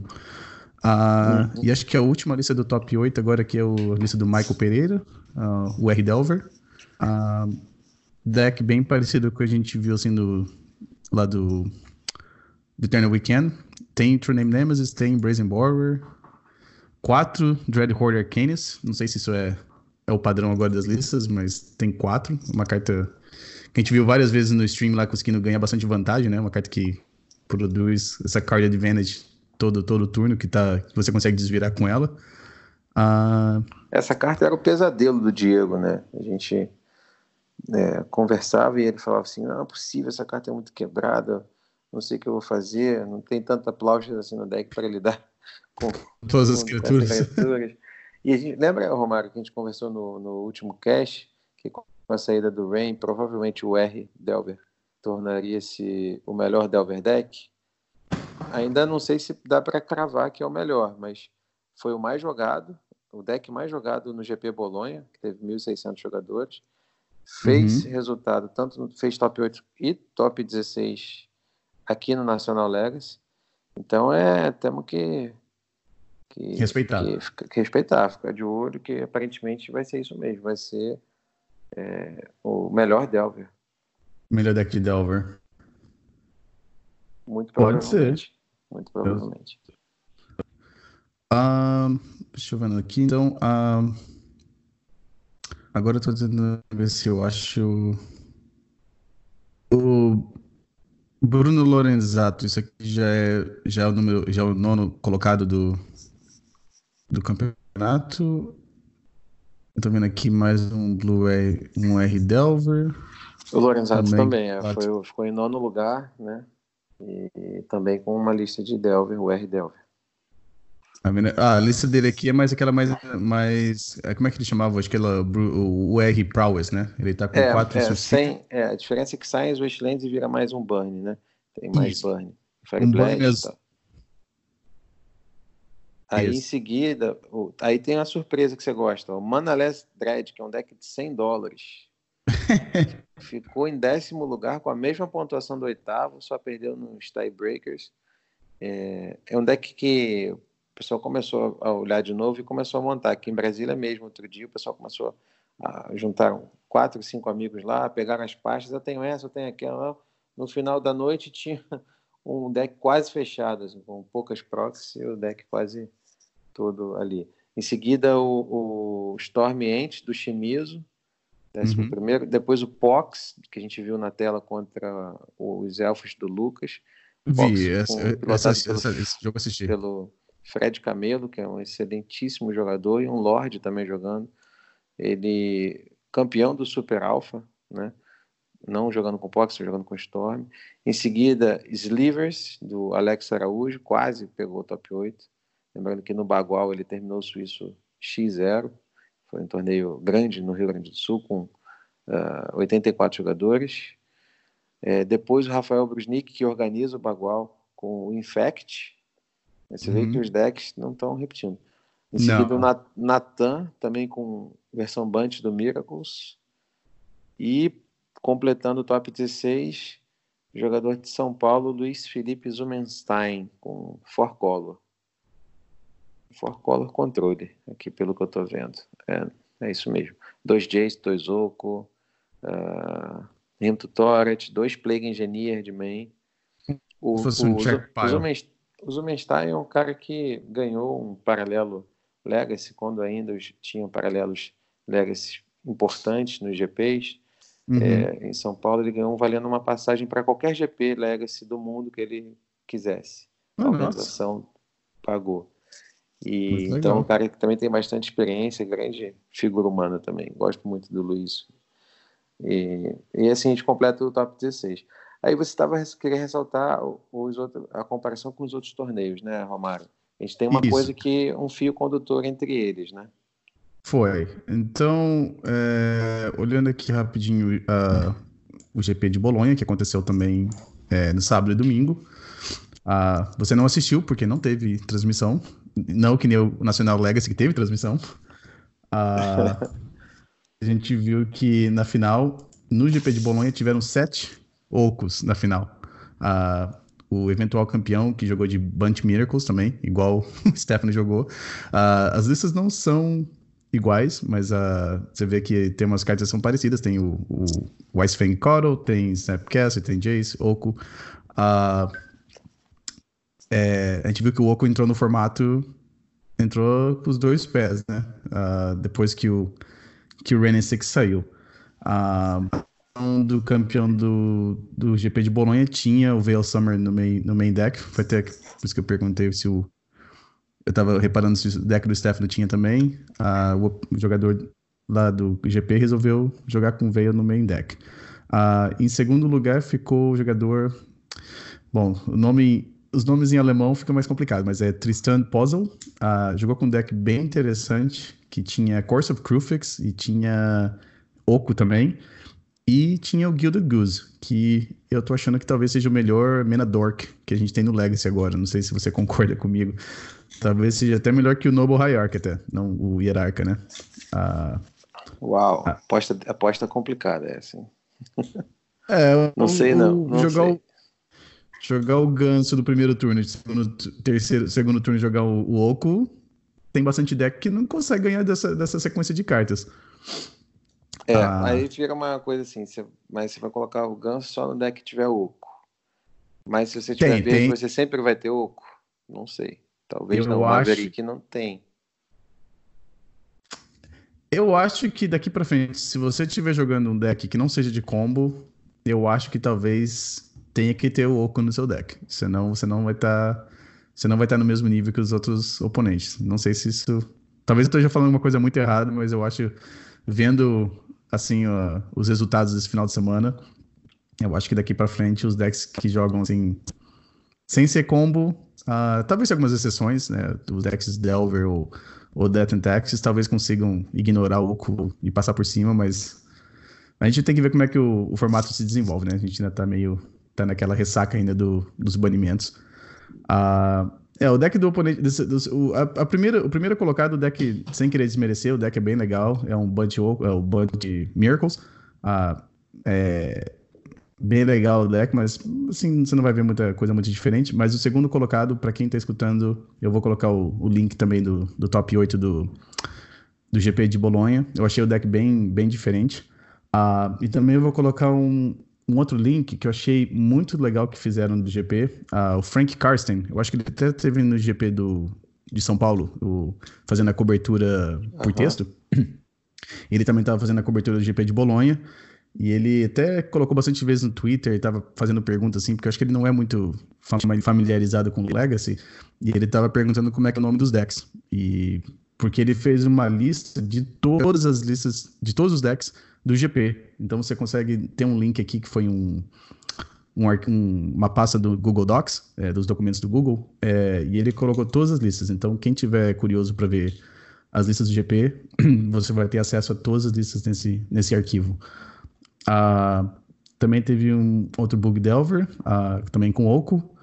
A: Ah, uhum. E acho que a última lista do top 8 agora que é o, a lista do Michael Pereira, uh, o R. Delver. Uh, deck bem parecido com o que a gente viu assim do, lá do, do Eternal Weekend. Tem True Name Nemesis, tem Brazen Borrower, quatro Dreadhorde Arcanis. Não sei se isso é, é o padrão agora das listas, mas tem quatro. Uma carta que a gente viu várias vezes no stream lá conseguindo ganhar bastante vantagem, né? Uma carta que produz essa card advantage todo, todo turno que, tá, que você consegue desvirar com ela. Uh...
B: Essa carta era o pesadelo do Diego, né? A gente é, conversava e ele falava assim: não é possível, essa carta é muito quebrada, não sei o que eu vou fazer, não tem tanta plaucha assim no deck para lidar com
A: todas as criaturas. criaturas.
B: E a gente, lembra, Romário, que a gente conversou no, no último cast, que com a saída do Rain, provavelmente o R Delver tornaria-se o melhor Delver deck? Ainda não sei se dá para cravar que é o melhor, mas foi o mais jogado, o deck mais jogado no GP Bolonha, que teve 1.600 jogadores. Fez uhum. resultado, tanto no, fez top 8 e top 16 aqui no National Legacy. Então é, temos que,
A: que respeitar.
B: Que, que, respeitar, ficar de olho, que aparentemente vai ser isso mesmo, vai ser é, o melhor Delver.
A: Melhor deck de Delver.
B: Muito Pode ser. Muito provavelmente.
A: Uh, deixa eu ver aqui. Então, uh, agora eu tô tentando ver se eu acho. O Bruno Lorenzato, isso aqui já é, já é o número, já é o nono colocado do, do campeonato. Eu tô vendo aqui mais um Blue R, um R Delver.
B: O Lorenzato também, também é, foi, ficou em nono lugar, né? E também com uma lista de Delver, o R Delver.
A: Ah, a lista dele aqui é mais aquela mais. mais é, como é que ele chamava? Acho que ela, o, R Prowess, né? Ele tá com
B: é,
A: quatro
B: é, sem, é, A diferença é que sai os Westlands e vira mais um Burn, né? Tem mais Isso. Burn. Fire um Blast, burn tá. Aí Isso. em seguida, o, aí tem uma surpresa que você gosta. O Manaless Dread, que é um deck de 100 dólares. Ficou em décimo lugar com a mesma pontuação do oitavo, só perdeu nos tiebreakers. É, é um deck que o pessoal começou a olhar de novo e começou a montar. Aqui em Brasília mesmo, outro dia, o pessoal começou a juntar quatro, cinco amigos lá, pegaram as pastas, eu tenho essa, eu tenho aquela. No final da noite tinha um deck quase fechado, assim, com poucas proxies e o deck quase todo ali. Em seguida, o, o Storm Ent do Shimizu, Décimo uhum. primeiro. Depois o Pox, que a gente viu na tela contra os elfos do Lucas.
A: Vi, essa, essa, essa, esse jogo assisti.
B: Pelo Fred Camelo, que é um excelentíssimo jogador, e um Lorde também jogando. Ele campeão do Super Alpha, né? Não jogando com Pox, jogando com Storm. Em seguida, Slivers, do Alex Araújo, quase pegou o top 8. Lembrando que no Bagual ele terminou o suíço X0. Foi um torneio grande no Rio Grande do Sul, com uh, ah, 84 jogadores. É, depois o Rafael Brusnik, que organiza o Bagual com o Infect. Você uhum. vê que os decks não estão repetindo. Em seguida, o Natan, também com versão Bunch do Miracles. E completando o top 16, jogador de São Paulo, Luiz Felipe Zumenstein, com Four Color. For Color Controle, aqui pelo que eu estou vendo. É, é isso mesmo. Dois Jace, dois Oco, uh, Rinto Toret, dois Plague Engineer de main. O, o, o, Zumenstein é um cara que ganhou um paralelo Legacy, quando ainda tinham paralelos Legacy importantes nos GPs. Uhum. É, em São Paulo, ele ganhou valendo uma passagem para qualquer GP Legacy do mundo que ele quisesse. A organização pagou. E, então, um cara que também tem bastante experiência, grande figura humana também. Gosto muito do Luiz. E, e assim a gente completa o top 16. Aí você estava querendo ressaltar os outros, a comparação com os outros torneios, né, Romário? A gente tem uma Isso. coisa que um fio condutor entre eles, né?
A: Foi. Então, é, olhando aqui rapidinho uh, o GP de Bolonha, que aconteceu também é, no sábado e domingo. Uh, você não assistiu porque não teve transmissão, não que nem o National Legacy, que teve transmissão. Uh, a gente viu que na final, no GP de Bolonha, tiveram sete ocos na final. Uh, o eventual campeão que jogou de Bunch Miracles também, igual o Stephanie jogou. Uh, as listas não são iguais, mas uh, você vê que tem umas cartas que são parecidas. Tem o, o Wise Fang Coddle, tem Snapcast, tem Jace, Oco. Uh, é, a gente viu que o Oco entrou no formato. Entrou com os dois pés, né? Uh, depois que o, que o Renan Six saiu. Uh, do campeão do, do GP de Bolonha tinha o Veil Summer no main, no main deck. Foi até por isso que eu perguntei se o, eu tava reparando se o deck do Stefano tinha também. Ah, o jogador lá do GP resolveu jogar com Veil no main deck. Ah, em segundo lugar ficou o jogador. Bom, o nome, os nomes em alemão fica mais complicado, mas é Tristan Puzzle. Ah, jogou com um deck bem interessante, que tinha Course of Crufix e tinha Oco também. E tinha o Gilded Goose, que eu tô achando que talvez seja o melhor Mena Dork que a gente tem no Legacy agora. Não sei se você concorda comigo. Talvez seja até melhor que o Noble Hierarch até, não o Hierarca, né?
B: Ah, Uau, ah. aposta, aposta complicada é assim.
A: É, não o, sei não. não jogar, sei. Jogar o ganso do primeiro turno, segundo, terceiro, segundo turno jogar o, o Oco, tem bastante deck que não consegue ganhar dessa, dessa sequência de cartas.
B: É, ah. aí fica uma coisa assim, você, mas você vai colocar o ganso só no deck que tiver Oco. Mas se você tiver tem, verde, tem. você sempre vai ter Oco? Não sei. Talvez eu não, acho... Maverick não tem.
A: Eu acho que daqui para frente, se você estiver jogando um deck que não seja de combo, eu acho que talvez tenha que ter o Oco no seu deck. Senão você não vai estar. Tá, você não vai estar tá no mesmo nível que os outros oponentes. Não sei se isso. Talvez eu esteja falando uma coisa muito errada, mas eu acho, vendo assim os resultados desse final de semana, eu acho que daqui para frente os decks que jogam assim sem ser combo, uh, talvez algumas exceções, né? Os decks Delver ou ou Death and Taxes talvez consigam ignorar o Oco e passar por cima, mas a gente tem que ver como é que o, o, formato se desenvolve, né? A gente ainda tá meio. Tá naquela ressaca ainda do, dos banimentos. Uh, é, o deck do oponente. Desse, o, a, a, primeira, o primeiro colocado, o deck, sem querer desmerecer, o deck é bem legal. É um Bunch, é o Bunch Miracles. Uh, é, bem legal o deck, mas assim, você não vai ver muita coisa muito diferente. Mas o segundo colocado, para quem tá escutando, eu vou colocar o, o link também do, do top 8 do, do GP de Bolonha. Eu achei o deck bem, bem diferente. Uh, e também eu vou colocar um, um outro link que eu achei muito legal que fizeram do GP. Uh, ah, o Frank Karsten, eu acho que ele até teve no GP do, de São Paulo, o, fazendo a cobertura por uhum. texto. Ele também estava fazendo a cobertura do GP de Bolonha. E ele até colocou bastante vezes no Twitter e tava fazendo perguntas assim, porque eu acho que ele não é muito familiarizado com o Legacy. E ele tava perguntando como é que é o nome dos decks. E porque ele fez uma lista de todas as listas, de todos os decks do GP. Então você consegue ter um link aqui que foi um, um, um uma pasta do Google Docs, é, dos documentos do Google, é, e ele colocou todas as listas. Então quem tiver curioso para ver as listas do GP, você vai ter acesso a todas as listas nesse, nesse arquivo. Uh, também teve um outro Bug Delver, uh, também com Oco.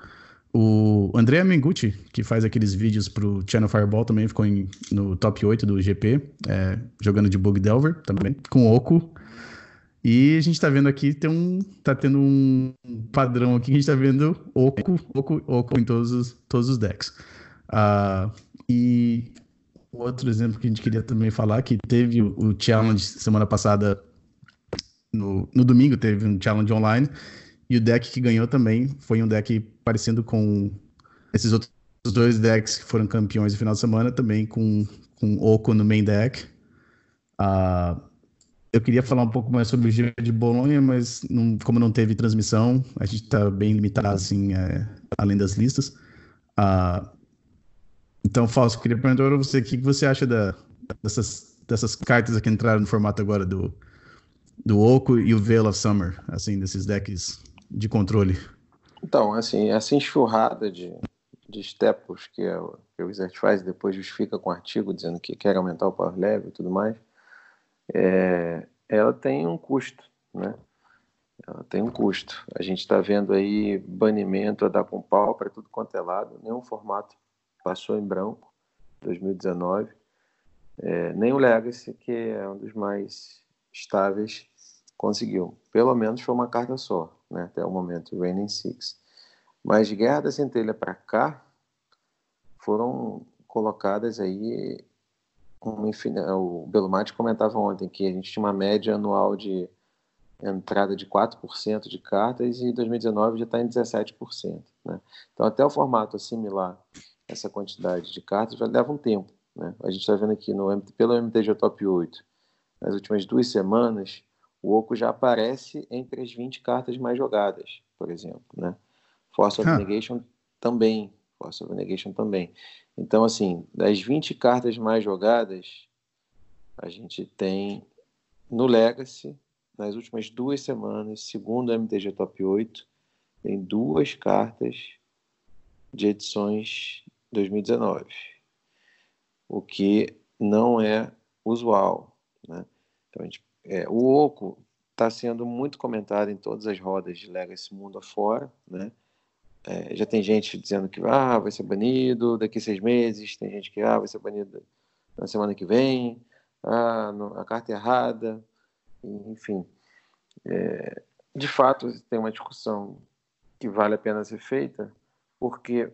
A: O André Mengucci, que faz aqueles vídeos pro Channel Fireball, também ficou em, no top 8 do GP, é, jogando de Bug Delver também, com Oco. E a gente tá vendo aqui, tem um, tá tendo um padrão aqui, a gente tá vendo Oco, Oco, Oco em todos os, todos os decks. Uh, e outro exemplo que a gente queria também falar, que teve o, o challenge semana passada no, no domingo teve um challenge online e o deck que ganhou também foi um deck parecendo com esses outros dois decks que foram campeões no final de semana, também com, com Oco no main deck. Uh, eu queria falar um pouco mais sobre o Giro de Bolonha, mas não, como não teve transmissão, a gente está bem limitado, assim, é, além das listas. Uh, então, Fausto, queria perguntar para você, o que você acha da, dessas, dessas cartas que entraram no formato agora do, do Oco e o Veil of Summer, assim, desses decks de controle?
B: Então, assim, essa enxurrada de, de stepos que, é, que o Wizard faz depois justifica com artigo dizendo que quer aumentar o power level e tudo mais, é, ela tem um custo, né? Ela tem um custo. A gente está vendo aí banimento a dar com pau para tudo quanto é lado, nenhum formato passou em branco 2019, é, nem o Legacy, que é um dos mais estáveis conseguiu. Pelo menos foi uma carta só, né, até o momento, Raining Six. Mas de Guerra da Centelha para cá, foram colocadas aí uma o Belomate comentava ontem que a gente tinha uma média anual de entrada de 4% de cartas e em 2019 já está em 17%. Né? Então, até o formato assimilar essa quantidade de cartas já leva um tempo. Né? A gente está vendo aqui no, pelo MTG Top 8 nas últimas duas semanas, o Oco já aparece entre as 20 cartas mais jogadas, por exemplo. Né? Force of Negation também Force of Negation também. Então, assim, das 20 cartas mais jogadas, a gente tem no Legacy, nas últimas duas semanas, segundo o MTG Top 8, tem duas cartas de edições 2019, o que não é usual. Né? Então, gente, é, o Oco está sendo muito comentado em todas as rodas de Legacy mundo afora, né? É, já tem gente dizendo que ah, vai ser banido daqui seis meses, tem gente que ah, vai ser banido na semana que vem, ah, a carta é errada, enfim. É, de fato, tem uma discussão que vale a pena ser feita, porque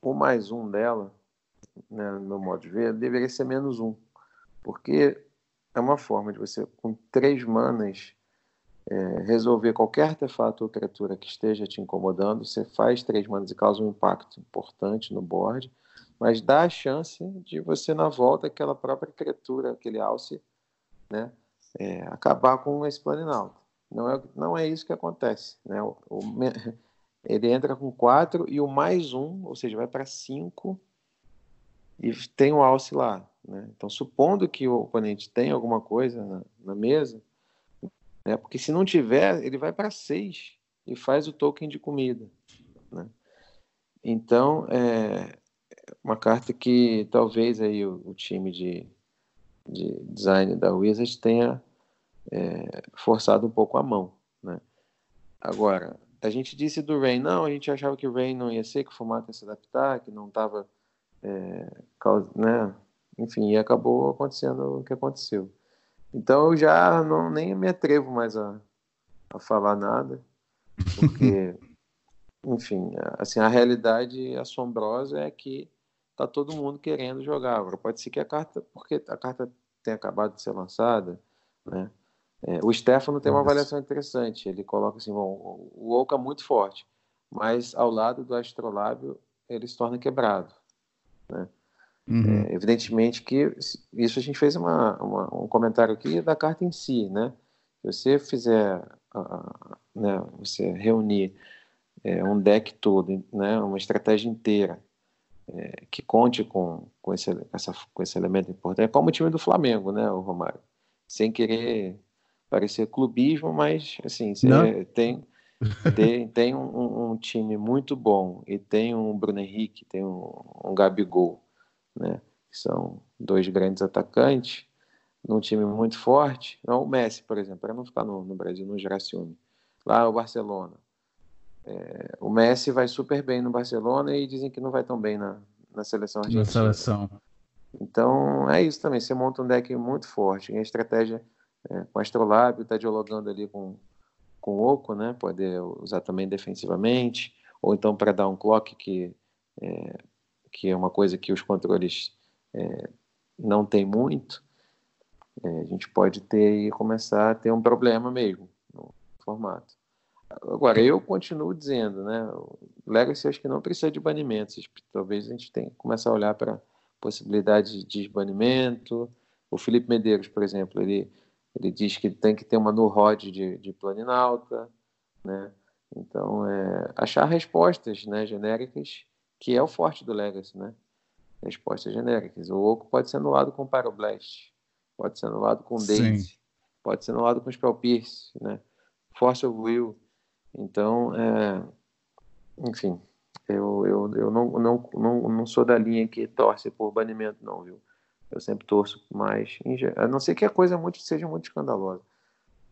B: o mais um dela, né, no meu modo de ver, deveria ser menos um, porque é uma forma de você, com três manas, é, resolver qualquer artefato ou criatura que esteja te incomodando, você faz três manas e causa um impacto importante no board, mas dá a chance de você, na volta, aquela própria criatura, aquele alce, né, é, acabar com esse planinalto. Não é, não é isso que acontece. Né? O, o, ele entra com quatro e o mais um, ou seja, vai para cinco e tem o alce lá. Né? Então, supondo que o oponente tem alguma coisa na, na mesa, né? Porque se não tiver, ele vai para 6 e faz o token de comida. Né? Então, é uma carta que talvez aí o, o time de, de design da Wizards tenha é, forçado um pouco a mão. Né? Agora, a gente disse do Rain, não, a gente achava que o Rain não ia ser, que o formato ia se adaptar, que não estava. É, né? Enfim, e acabou acontecendo o que aconteceu. Então eu já não, nem me atrevo mais a, a falar nada, porque, enfim, assim, a realidade assombrosa é que tá todo mundo querendo jogar. Agora, pode ser que a carta, porque a carta tenha acabado de ser lançada, né? É, o Stefano tem uma avaliação interessante. Ele coloca assim: bom, o Oca é muito forte, mas ao lado do Astrolábio ele se torna quebrado. Né? Uhum. É, evidentemente que isso a gente fez uma, uma, um comentário aqui da carta em si, né? Se você fizer, uh, né, você reunir é, um deck todo, né, uma estratégia inteira é, que conte com, com, esse, essa, com esse elemento importante, é como o time do Flamengo, né, o Romário? Sem querer parecer clubismo, mas assim, você tem, tem, tem um, um, time muito bom e tem um Bruno Henrique, tem um, um Gabigol né? Que são dois grandes atacantes, num time muito forte. Não, o Messi, por exemplo, para não ficar no, no Brasil, no Geracione. Lá o Barcelona. É, o Messi vai super bem no Barcelona e dizem que não vai tão bem na, na seleção argentina. Na seleção. Então é isso também. Você monta um deck muito forte. E a estratégia é, com Astrolábio está dialogando ali com, com o Oco, né? Poder usar também defensivamente. Ou então para dar um clock que é, que é uma coisa que os controles é, não tem muito, é, a gente pode ter e começar a ter um problema mesmo no formato. Agora, eu continuo dizendo, né? O Legacy acho que não precisa de banimentos. Talvez a gente tenha que começar a olhar para possibilidade de banimento. O Felipe Medeiros, por exemplo, ele, ele diz que tem que ter uma no rod de, de planinalta, né? Então, é, achar respostas né, genéricas que é o forte do Legacy, né? Respostas genéricas. O Oco pode ser anulado com Pyroblast, pode ser anulado com Daisy, pode ser anulado com Spell Pierce, né? Force of Will. Então, é... enfim, eu, eu, eu não, não, não, não sou da linha que torce por banimento, não, viu? Eu sempre torço mais, a não ser que a coisa muito, seja muito escandalosa.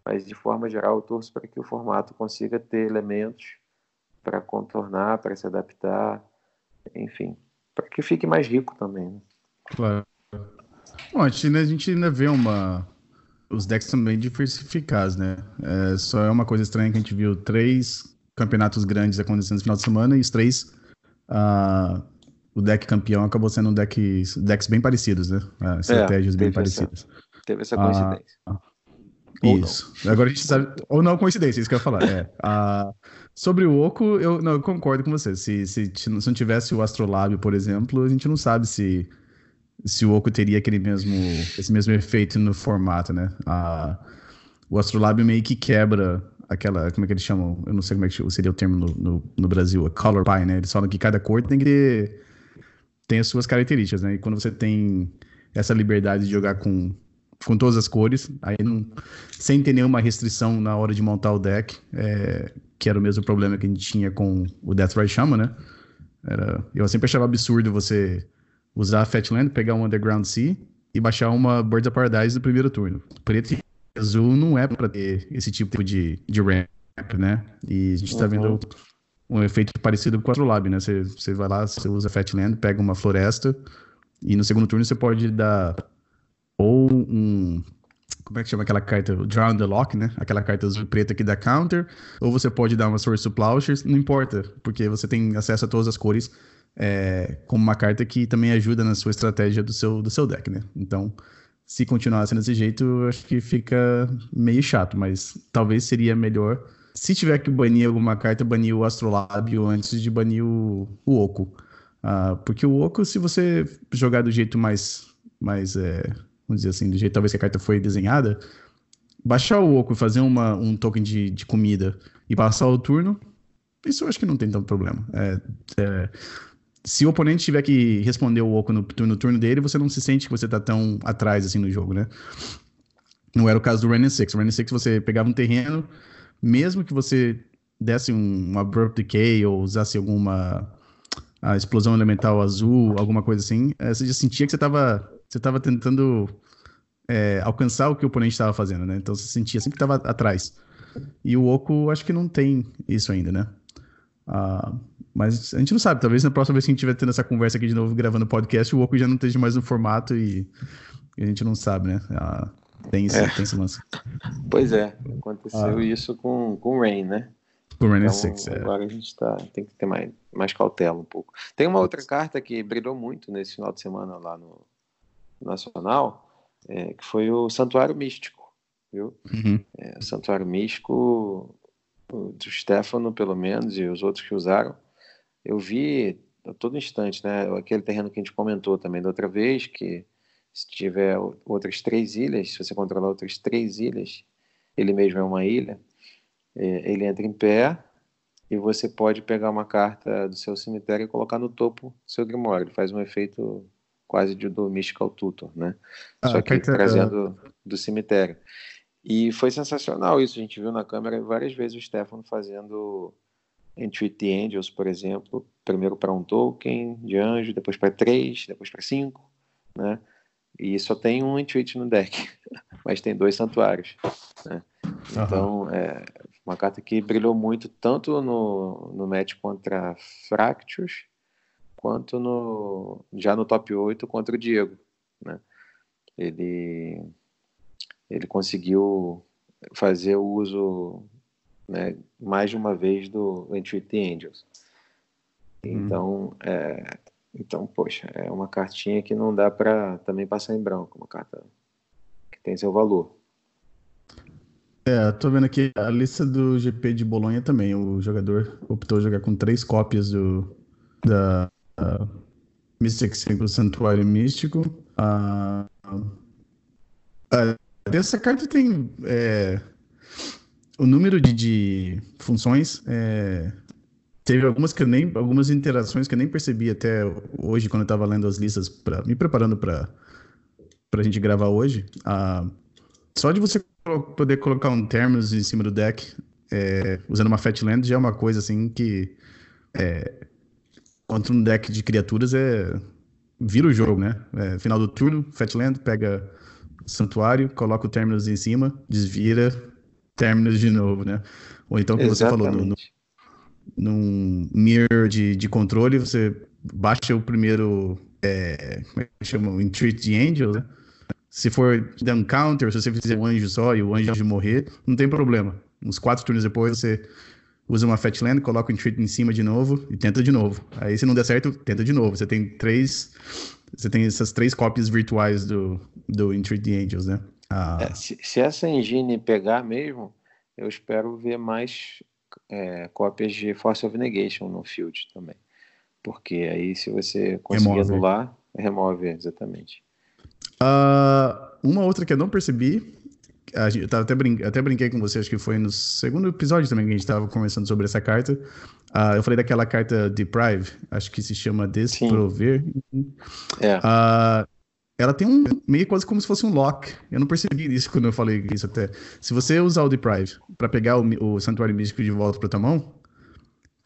B: Mas, de forma geral, eu torço para que o formato consiga ter elementos para contornar, para se adaptar, enfim, para que fique mais rico também. Né?
A: Claro. Bom, a, gente, a gente ainda vê uma. Os decks também diversificados, né? É, só é uma coisa estranha que a gente viu três campeonatos grandes acontecendo no final de semana e os três. Uh, o deck campeão acabou sendo um deck, decks bem parecidos, né? Uh, estratégias é, bem parecidas.
B: Essa, teve essa coincidência. Uh,
A: isso. Agora a gente sabe. Ou não, coincidência, isso que eu ia falar. É. Uh, sobre o Oco, eu, não, eu concordo com você. Se, se, se não tivesse o Astrolábio, por exemplo, a gente não sabe se, se o Oco teria aquele mesmo, esse mesmo efeito no formato, né? Uh, o Astrolábio meio que quebra aquela, como é que eles chamam? Eu não sei como é que seria o termo no, no, no Brasil, a color pie, né? Eles falam que cada cor tem que ter tem as suas características, né? E quando você tem essa liberdade de jogar com, com todas as cores, aí não, sem ter nenhuma restrição na hora de montar o deck, é, que era o mesmo problema que a gente tinha com o Deathrite Shaman, né? Era, eu sempre achava absurdo você usar a Fatland, pegar um Underground Sea e baixar uma Birds of Paradise no primeiro turno. Preto e azul não é para ter esse tipo de, de ramp, né? E a gente está uhum. vendo um efeito parecido com o Astrolabe, né? Você, você vai lá, você usa Fatland, pega uma floresta e no segundo turno você pode dar ou um como é que chama aquela carta? Draw the Lock, né? Aquela carta azul preta que dá counter. Ou você pode dar uma Source of Plowshares, não importa, porque você tem acesso a todas as cores é, como uma carta que também ajuda na sua estratégia do seu, do seu deck, né? Então, se continuar sendo desse jeito, acho que fica meio chato, mas talvez seria melhor. Se tiver que banir alguma carta, banir o Astrolábio antes de banir o, o Oco. Uh, porque o Oco, se você jogar do jeito mais, mais é, vamos dizer assim, do jeito talvez que a carta foi desenhada, baixar o Oco e fazer uma, um token de, de comida e passar o turno, isso eu acho que não tem tanto problema. É, é, se o oponente tiver que responder o Oco no, no, turno dele, você não se sente que você tá tão atrás assim no jogo, né? Não era o caso do Renin 6. O Renin 6 você pegava um terreno, mesmo que você desse um, um Abrupt Decay ou usasse alguma a explosão elemental azul, alguma coisa assim, é, você já sentia que você estava você tava tentando é, alcançar o que o oponente estava fazendo, né? Então você sentia sempre que estava atrás. E o Oco, acho que não tem isso ainda, né? Ah, mas a gente não sabe, talvez na próxima vez que a gente estiver tendo essa conversa aqui de novo, gravando podcast, o Oco já não esteja mais no formato e, e a gente não sabe, né? Ah, tem, esse, é. tem esse lance.
B: Pois é, aconteceu ah. isso com, com o Rain, né?
A: Com o Rain então, Six,
B: é. Agora a gente tá, tem que ter mais, mais cautela um pouco. Tem uma outra carta que brilhou muito nesse final de semana lá no Nacional, é, que foi o Santuário Místico, viu? Uhum. É, o Santuário Místico do Stefano, pelo menos, e os outros que usaram, eu vi a todo instante, né? Aquele terreno que a gente comentou também da outra vez, que se tiver outras três ilhas, se você controlar outras três ilhas, ele mesmo é uma ilha, é, ele entra em pé e você pode pegar uma carta do seu cemitério e colocar no topo do seu Grimório. Ele faz um efeito quase de do Mystical Tutor, né? Ah, Só que trazendo do cemitério. E foi sensacional isso. A gente viu na câmera várias vezes o Stefano fazendo Entreat the Angels, por exemplo, primeiro para um token de anjo, depois para três, depois para cinco, né? E só tem um Entreat no deck, mas tem dois santuários, né? Então, uhum. é uma carta que brilhou muito tanto no, no match contra Fractus, quanto no já no top 8 contra o Diego, né? Ele ele conseguiu fazer o uso né, mais de uma vez do Entreat the Angels. Uhum. Então, é, então, poxa, é uma cartinha que não dá para também passar em branco, uma carta que tem seu valor.
A: É, tô vendo aqui a lista do GP de Bolonha também. O jogador optou jogar com três cópias do da uh, Mystic Symbol Santuário Místico. Uh, uh, essa carta tem é, o número de, de funções. É, teve algumas que nem, algumas interações que eu nem percebi até hoje quando eu estava lendo as listas para me preparando para a gente gravar hoje. Ah, só de você poder colocar um termos em cima do deck é, usando uma Fatland já é uma coisa assim que é, contra um deck de criaturas é vira o jogo, né? É, final do turno, Fatland pega santuário, coloca o Terminus em cima, desvira, Terminus de novo, né? Ou então, como Exatamente. você falou, no, num mirror de, de controle, você baixa o primeiro, é, como é que chama? Entreat the Angel, né? Se for dar um counter, se você fizer um anjo só e o anjo morrer, não tem problema. Uns quatro turnos depois, você usa uma Fatland, coloca o Entreat em cima de novo e tenta de novo. Aí, se não der certo, tenta de novo. Você tem três você tem essas três cópias virtuais do, do Into the Angels, né?
B: Ah. É, se, se, essa engine pegar mesmo, eu espero ver mais é, cópias de Force of Negation no field também. Porque aí, se você conseguir remove. anular, remove, exatamente.
A: Uh, uma outra que eu não percebi a gente, eu até, brin até brinquei com você, acho que foi no segundo episódio também que a gente estava conversando sobre essa carta. Uh, eu falei daquela carta Deprive, acho que se chama Desprover. É. Uh, ela tem um meio quase como se fosse um lock. Eu não percebi isso quando eu falei isso até. Se você usar o Deprive para pegar o, o Santuário Místico de volta para tua mão,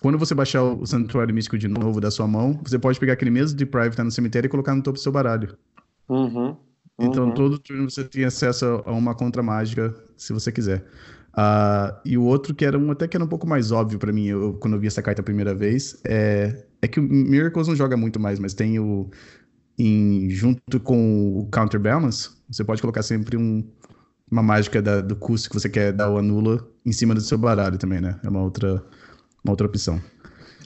A: quando você baixar o Santuário Místico de novo da sua mão, você pode pegar aquele mesmo Deprive que tá no cemitério e colocar no topo do seu baralho.
B: Uhum.
A: Então,
B: uhum.
A: todo turno você tem acesso a uma contra mágica, se você quiser. Uh, e o outro que era um até que era um pouco mais óbvio para mim, eu, quando eu vi essa carta a primeira vez, é, é que o Miracles não joga muito mais, mas tem o. Em, junto com o Counterbalance, você pode colocar sempre um, uma mágica da, do custo que você quer dar o anula em cima do seu baralho também, né? É uma outra, uma outra opção.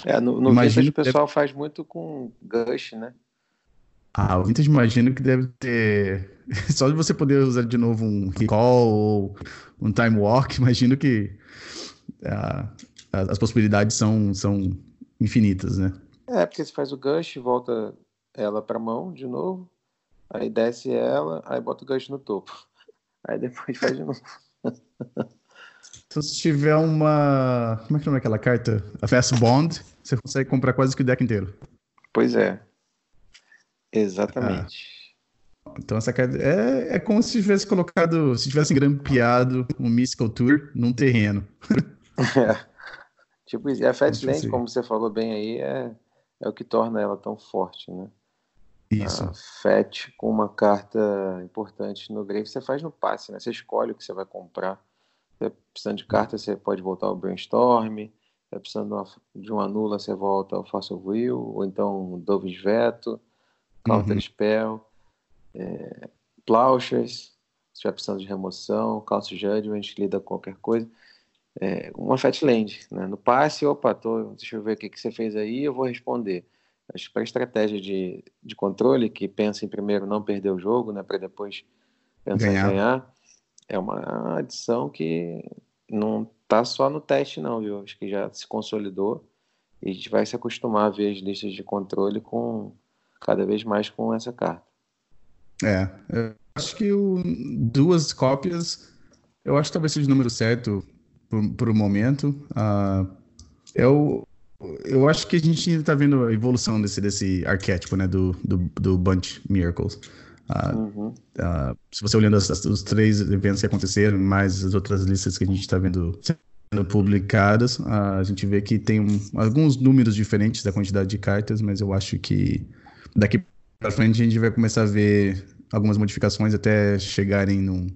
B: É, no, no Imagino o pessoal faz muito com Gush, né?
A: Ah, o Vintage imagino que deve ter. Só de você poder usar de novo um recall ou um time walk, imagino que uh, as possibilidades são, são infinitas, né?
B: É, porque você faz o gancho, volta ela para mão de novo, aí desce ela, aí bota o gancho no topo. Aí depois faz de novo.
A: então, se tiver uma. Como é que é aquela carta? A Fast Bond, você consegue comprar quase que o deck inteiro.
B: Pois é. Exatamente.
A: Ah. Então essa carta é, é como se tivesse colocado, se tivesse grampeado um Mystical Tour num terreno.
B: é. Tipo, a Fatland, assim. como você falou bem aí, é, é o que torna ela tão forte, né?
A: Isso.
B: A Fat com uma carta importante no grave, você faz no passe, né? Você escolhe o que você vai comprar. Você precisando de carta, você pode voltar ao Brainstorm. Você precisando de uma, de uma nula, você volta ao of Will, ou então Dove's Veto. Counter uhum. Spell, é, Plowshares, se tiver precisando de remoção, Council Judgment, lida com qualquer coisa. É, uma Fatland, né? No passe, opa, tô, deixa eu ver o que, que você fez aí, eu vou responder. Acho que para estratégia de, de controle, que pensa em primeiro não perder o jogo, né, para depois pensar ganhar. em ganhar, é uma adição que não tá só no teste, não, viu? Acho que já se consolidou e a gente vai se acostumar a ver as listas de controle com cada vez mais com essa carta.
A: É, eu acho que o, duas cópias, eu acho que talvez seja o número certo por, o momento. Uh, eu, eu acho que a gente ainda está vendo a evolução desse, desse arquétipo, né, do, do, do Bunch Miracles. Uh, uhum. uh, se você olhando as, as, os três eventos que aconteceram, mais as outras listas que a gente está vendo sendo publicadas, a gente vê que tem um, alguns números diferentes da quantidade de cartas, mas eu acho que daqui para frente a gente vai começar a ver algumas modificações até chegarem num,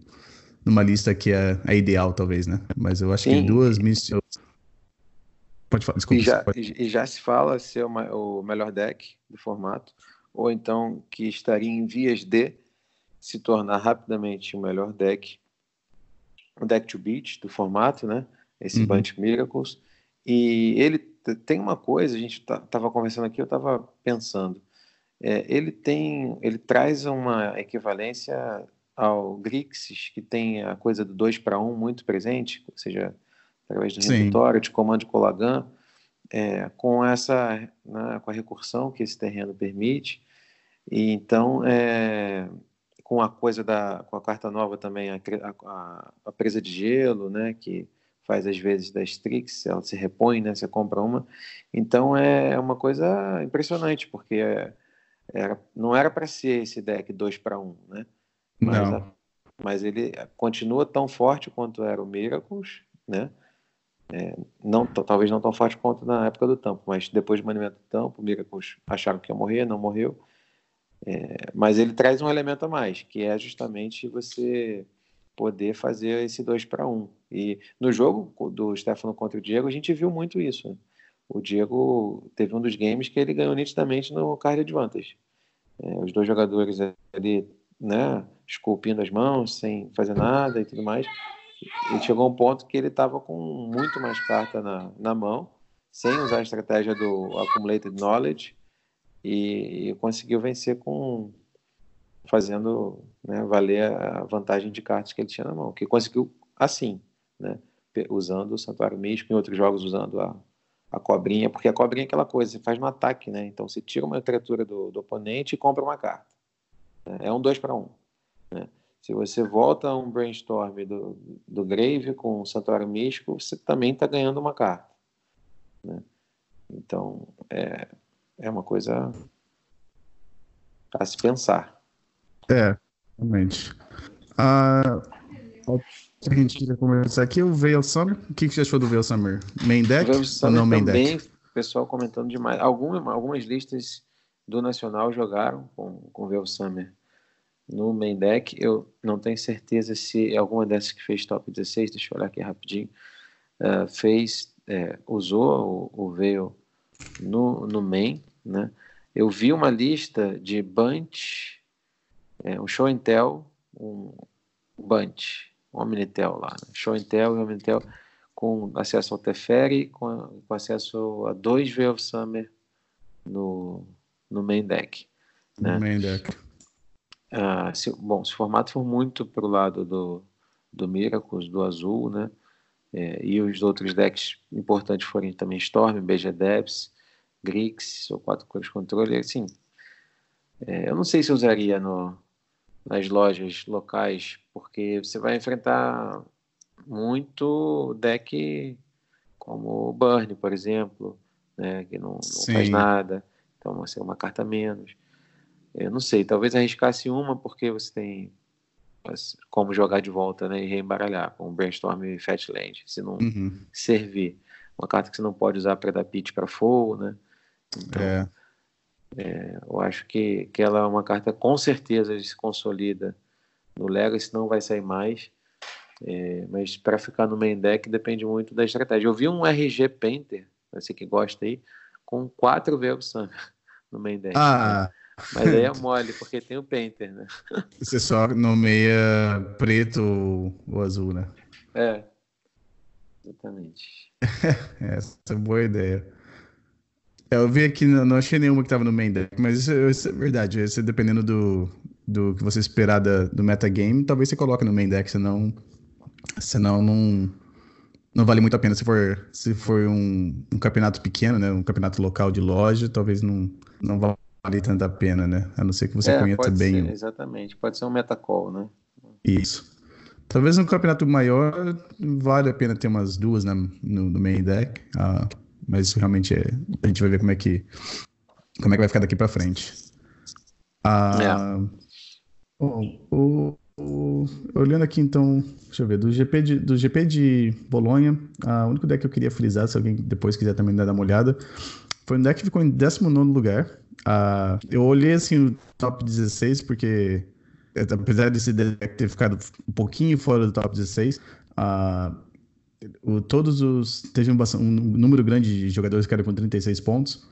A: numa lista que é a ideal, talvez, né? Mas eu acho Sim. que duas mísseis.
B: Pode falar, desculpa. E já, pode... e já se fala ser o melhor deck do formato, ou então que estaria em vias de se tornar rapidamente o melhor deck, o deck to beat do formato, né? Esse uhum. Bunch Miracles. E ele tem uma coisa, a gente estava conversando aqui, eu estava pensando é, ele tem, ele traz uma equivalência ao Grixis, que tem a coisa do 2 para 1 um muito presente, ou seja, através do repertório, de comando Colagan, é, com essa, né, com a recursão que esse terreno permite, e então, é, com a coisa da, com a carta nova também, a, a, a presa de gelo, né, que faz às vezes da Strix, ela se repõe, né, você compra uma, então é uma coisa impressionante, porque é, era, não era para ser esse deck 2 para 1, né?
A: Mas. A,
B: mas ele continua tão forte quanto era o Miracles, né? É, não, talvez não tão forte quanto na época do Tampo, mas depois do banimento do Tampo, o Miracles acharam que ia morrer, não morreu. É, mas ele traz um elemento a mais, que é justamente você poder fazer esse 2 para 1. E no jogo do Stefano contra o Diego, a gente viu muito isso. O Diego teve um dos games que ele ganhou nitidamente no card advantage. É, os dois jogadores ali, né, esculpindo as mãos, sem fazer nada e tudo mais. E chegou um ponto que ele estava com muito mais carta na, na mão, sem usar a estratégia do Accumulated Knowledge, e, e conseguiu vencer com fazendo né, valer a vantagem de cartas que ele tinha na mão, que conseguiu assim, né, usando o Santuário Místico, em outros jogos usando a a cobrinha, porque a cobrinha é aquela coisa, você faz no ataque, né? Então você tira uma criatura do, do oponente e compra uma carta. Né? É um dois para um. Né? Se você volta um brainstorm do, do Grave com o Santuário Místico, você também está ganhando uma carta. Né? Então, é, é uma coisa a se pensar.
A: É, realmente. Ah, a gente queria conversar aqui, o Veil Summer. O que, que você achou do Veil Summer? Main deck ou não main
B: também,
A: deck?
B: pessoal comentando demais. Algumas, algumas listas do Nacional jogaram com, com o Veil Summer no main deck. Eu não tenho certeza se alguma dessas que fez top 16, deixa eu olhar aqui rapidinho, uh, fez, é, usou o, o Veil no, no main, né? Eu vi uma lista de Bunch, é, um Show and Tell, um Bunch, Omnitel lá, né? Show and Tell e Omnitel com acesso ao Teferi, com, com acesso a dois Veil Summer no, no main deck. Né?
A: No main deck.
B: Ah, se, bom, se o formato for muito para o lado do, do Miracles, do azul, né? É, e os outros decks importantes forem também Storm, BG Debs, Grix, ou quatro cores controle, assim, é, eu não sei se usaria no, nas lojas locais, porque você vai enfrentar muito deck como o Burn, por exemplo, né, que não, não faz nada, então assim, uma carta menos. Eu não sei, talvez arriscasse uma porque você tem como jogar de volta né, e reembaralhar com o Brainstorm e Fatland, se não uhum. servir. Uma carta que você não pode usar para dar pitch para full, né? Então, é. É, eu acho que, que ela é uma carta com certeza se consolida no Legacy, não vai sair mais. É, mas para ficar no main deck depende muito da estratégia. Eu vi um RG Painter, você que gosta aí, com quatro Velvet no main deck.
A: Ah, né?
B: Mas aí é mole, porque tem o Painter, né?
A: Você só nomeia preto ou azul, né?
B: É. Exatamente.
A: Essa é uma boa ideia. É, eu vi aqui, não achei nenhuma que estava no main deck, mas isso, isso, é verdade. Isso, dependendo do, do que você esperar da, do metagame, talvez você coloque no main deck, senão, senão não, não vale muito a pena. Se for, se for um, um campeonato pequeno, né, um campeonato local de loja, talvez não, não vale vale tanta pena, né? A não ser que você é, conheça bem.
B: Ser, exatamente, pode ser um metacall, né?
A: Isso. Talvez um campeonato maior vale a pena ter umas duas né, no, no main deck, ah, mas realmente é, a gente vai ver como é que como é que vai ficar daqui para frente. Ah, é. o, o, olhando aqui então, deixa eu ver, do GP de, do GP de Bolonha, ah, o único deck que eu queria frisar, se alguém depois quiser também dar uma olhada, foi um deck que ficou em 19 lugar, Uh, eu olhei assim o top 16 porque, apesar desse deck ter ficado um pouquinho fora do top 16, uh, ah, o, todos os. Teve um, um, número grande de jogadores que eram com 36 pontos,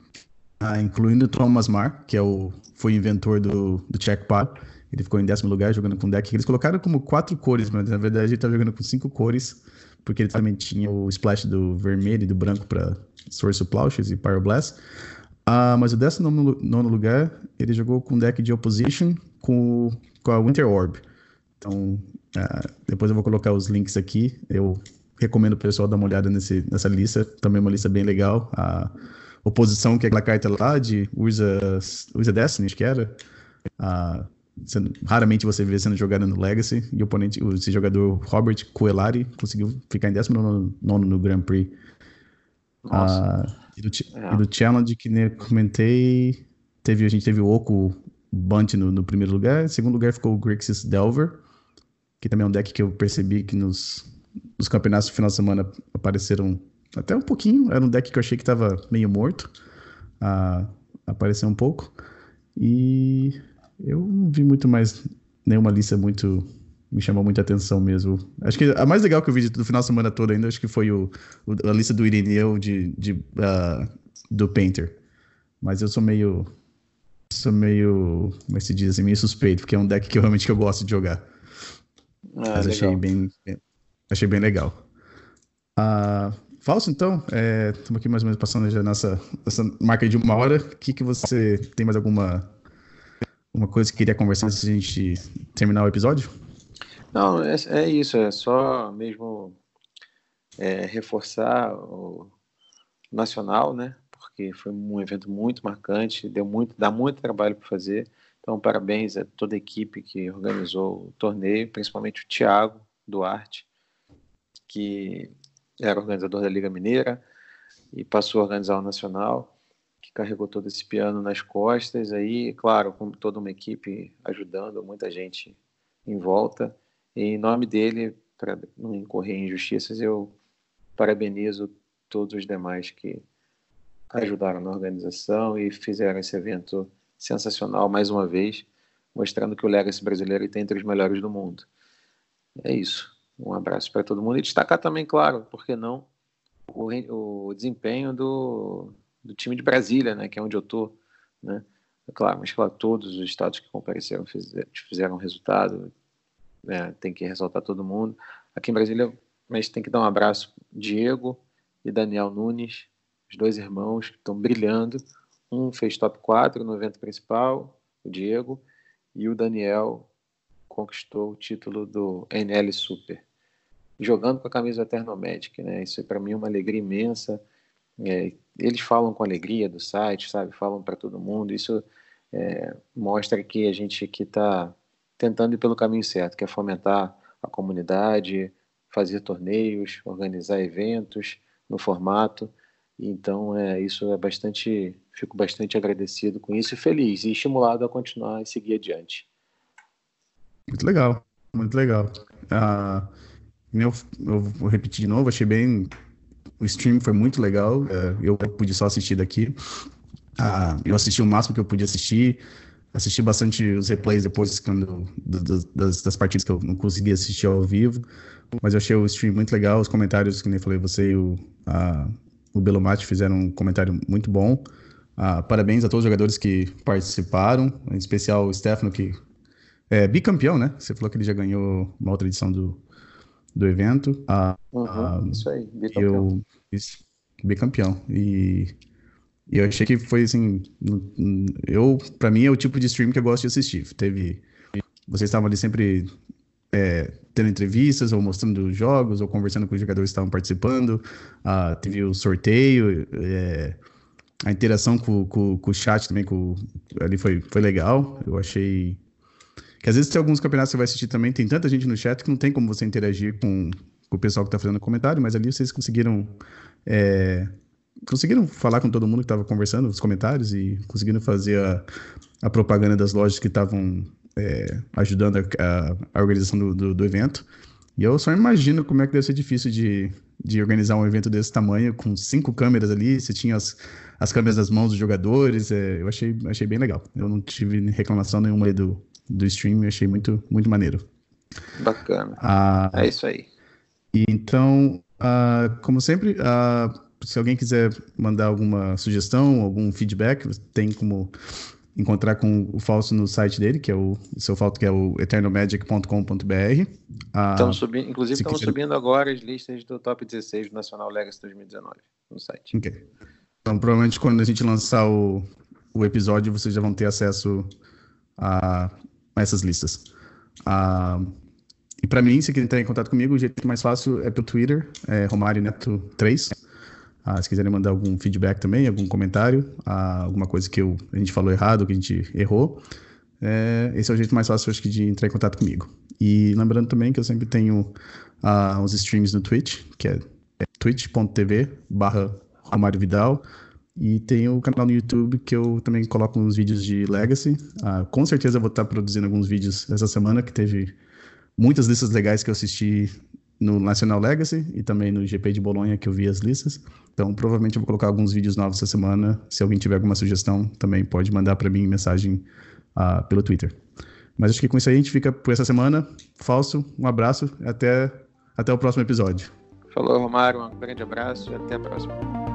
A: uh, incluindo Thomas Marr, que é o, foi inventor do, do Checkpad. Ele ficou em décimo lugar jogando com deck. Eles colocaram como quatro cores, mas na verdade ele estava jogando com cinco cores, porque ele também tinha o splash do vermelho e do branco para Source Plouches e Pyroblast. Ah, mas o 19 lugar, ele jogou com deck de Opposition com, com a Winter Orb. Então, uh, depois eu vou colocar os links aqui. Eu recomendo o pessoal dar uma olhada nesse, nessa lista. Também é uma lista bem legal. A oposição, que é aquela carta lá de Urza, Urza Destiny, acho que era. Uh, sendo, raramente você vê sendo jogada no Legacy. E o oponente, esse jogador Robert Coelari conseguiu ficar em 19 no Grand Prix. Nossa. Uh, e do, é. e do Challenge, que nem eu comentei, teve, a gente teve o Oco Bunt no, no, primeiro lugar. Em segundo lugar ficou o Grixis Delver, que também é um deck que eu percebi que nos, nos campeonatos do final de semana apareceram até um pouquinho. Era um deck que eu achei que estava meio morto. Ah, apareceu um pouco. E eu não vi muito mais nenhuma lista muito me chamou muita atenção mesmo. Acho que a mais legal que eu vi do final de semana toda ainda, acho que foi o, a lista do Irineu de, de uh, do Painter. Mas eu sou meio. Sou meio. Como é que se diz assim? Meio suspeito, porque é um deck que eu realmente que eu gosto de jogar. Ah, Mas achei bem, achei bem legal. Uh, Falso, então, estamos é, aqui mais ou menos passando já nessa, nessa marca de uma hora. O que, que você tem mais alguma uma coisa que queria conversar antes de a gente terminar o episódio?
B: Não, é, é isso, é só mesmo é, reforçar o nacional, né? Porque foi um evento muito marcante, deu muito, dá muito trabalho para fazer. Então, parabéns a toda a equipe que organizou o torneio, principalmente o Thiago Duarte, que era organizador da Liga Mineira e passou a organizar o Nacional, que carregou todo esse piano nas costas. Aí, claro, com toda uma equipe ajudando, muita gente em volta. E, em nome dele, para não incorrer em injustiças, eu parabenizo todos os demais que ajudaram na organização e fizeram esse evento sensacional mais uma vez, mostrando que o Legacy brasileiro está entre os melhores do mundo. É isso. Um abraço para todo mundo e destacar também, claro, por que não, o, o desempenho do, do time de Brasília, né, que é onde eu estou, né? É claro, mas claro, todos os estados que compareceram fizeram, fizeram resultado, né, tem que ressaltar todo mundo. Aqui em Brasília, mas tem que dar um abraço Diego e Daniel Nunes, os dois irmãos que estão brilhando. Um fez top 4 no evento principal, o Diego, e o Daniel conquistou o título do NL Super, jogando com a camisa Eternomedic, né? Isso para mim é uma alegria imensa. É, eles falam com alegria do site, sabe? Falam para todo mundo. Isso é, mostra que a gente aqui está tentando ir pelo caminho certo, que é fomentar a comunidade, fazer torneios, organizar eventos no formato. Então, é, isso é bastante, fico bastante agradecido com isso e feliz e estimulado a continuar e seguir adiante.
A: Muito legal, muito legal. Ah, eu, eu vou repetir de novo, achei bem. O stream foi muito legal. É, eu pude só assistir daqui. Ah, eu assisti o máximo que eu pude assistir. Assisti bastante os replays depois quando, das, das partidas que eu não consegui assistir ao vivo. Mas eu achei o stream muito legal. Os comentários, que nem falei, você e o, a, o Belomate fizeram um comentário muito bom. Ah, parabéns a todos os jogadores que participaram, em especial o Stefano, que é bicampeão, né? Você falou que ele já ganhou uma outra edição do, do evento.
B: Ah, uhum, isso aí, bicampeão. Eu,
A: isso, bicampeão. E, e eu achei que foi assim. Eu, para mim, é o tipo de stream que eu gosto de assistir. Teve. Vocês estavam ali sempre é, tendo entrevistas, ou mostrando jogos, ou conversando com os jogadores que estavam participando. Ah, teve o sorteio, é, a interação com, com, com, o chat também com, ali foi, foi legal. Eu achei. Às vezes tem alguns campeonatos que você vai assistir também, tem tanta gente no chat que não tem como você interagir com, com o pessoal que está fazendo comentário, mas ali vocês conseguiram. É, conseguiram falar com todo mundo que estava conversando, os comentários, e conseguiram fazer a, a propaganda das lojas que estavam é, ajudando a, a, a organização do, do, do, evento. E eu só imagino como é que deve ser difícil de, de organizar um evento desse tamanho, com cinco câmeras ali, você tinha as, as câmeras nas mãos dos jogadores, é, eu achei, achei bem legal. Eu não tive reclamação nenhuma do, do stream, eu achei muito, muito maneiro.
B: Bacana. Ah, é isso aí.
A: E então, ah, como sempre, ah, se alguém quiser mandar alguma sugestão, algum feedback, tem como encontrar com o Falso no site dele, que é o, seu falso que é o eternalmagic.com.br.
B: Ah, estamos subindo, inclusive estamos quiser... subindo agora as listas do top 16 do Nacional Legacy 2019 no site.
A: Então, provavelmente quando a gente lançar o, o episódio, vocês já vão ter acesso a, essas listas. Ah, e para mim, se quiser entrar em contato comigo, o jeito mais fácil é pelo Twitter, é Romário Neto 3. Ah, se quiserem mandar algum feedback também, algum comentário, ah, alguma coisa que eu, a gente falou errado, que a gente errou, é, esse é o jeito mais fácil, acho que, de entrar em contato comigo. E lembrando também que eu sempre tenho ah, uns streams no Twitch, que é, é twitch.tv barra Romário Vidal, e tem o canal no YouTube que eu também coloco uns vídeos de Legacy. Ah, com certeza vou estar produzindo alguns vídeos essa semana, que teve muitas listas legais que eu assisti no National Legacy e também no GP de Bolonha que eu vi as listas. Então, provavelmente eu vou colocar alguns vídeos novos essa semana. Se alguém tiver alguma sugestão, também pode mandar para mim mensagem uh, pelo Twitter. Mas acho que com isso aí a gente fica por essa semana. Falso, um abraço até, até o próximo episódio.
B: Falou, Romário. Um grande abraço e até a próxima.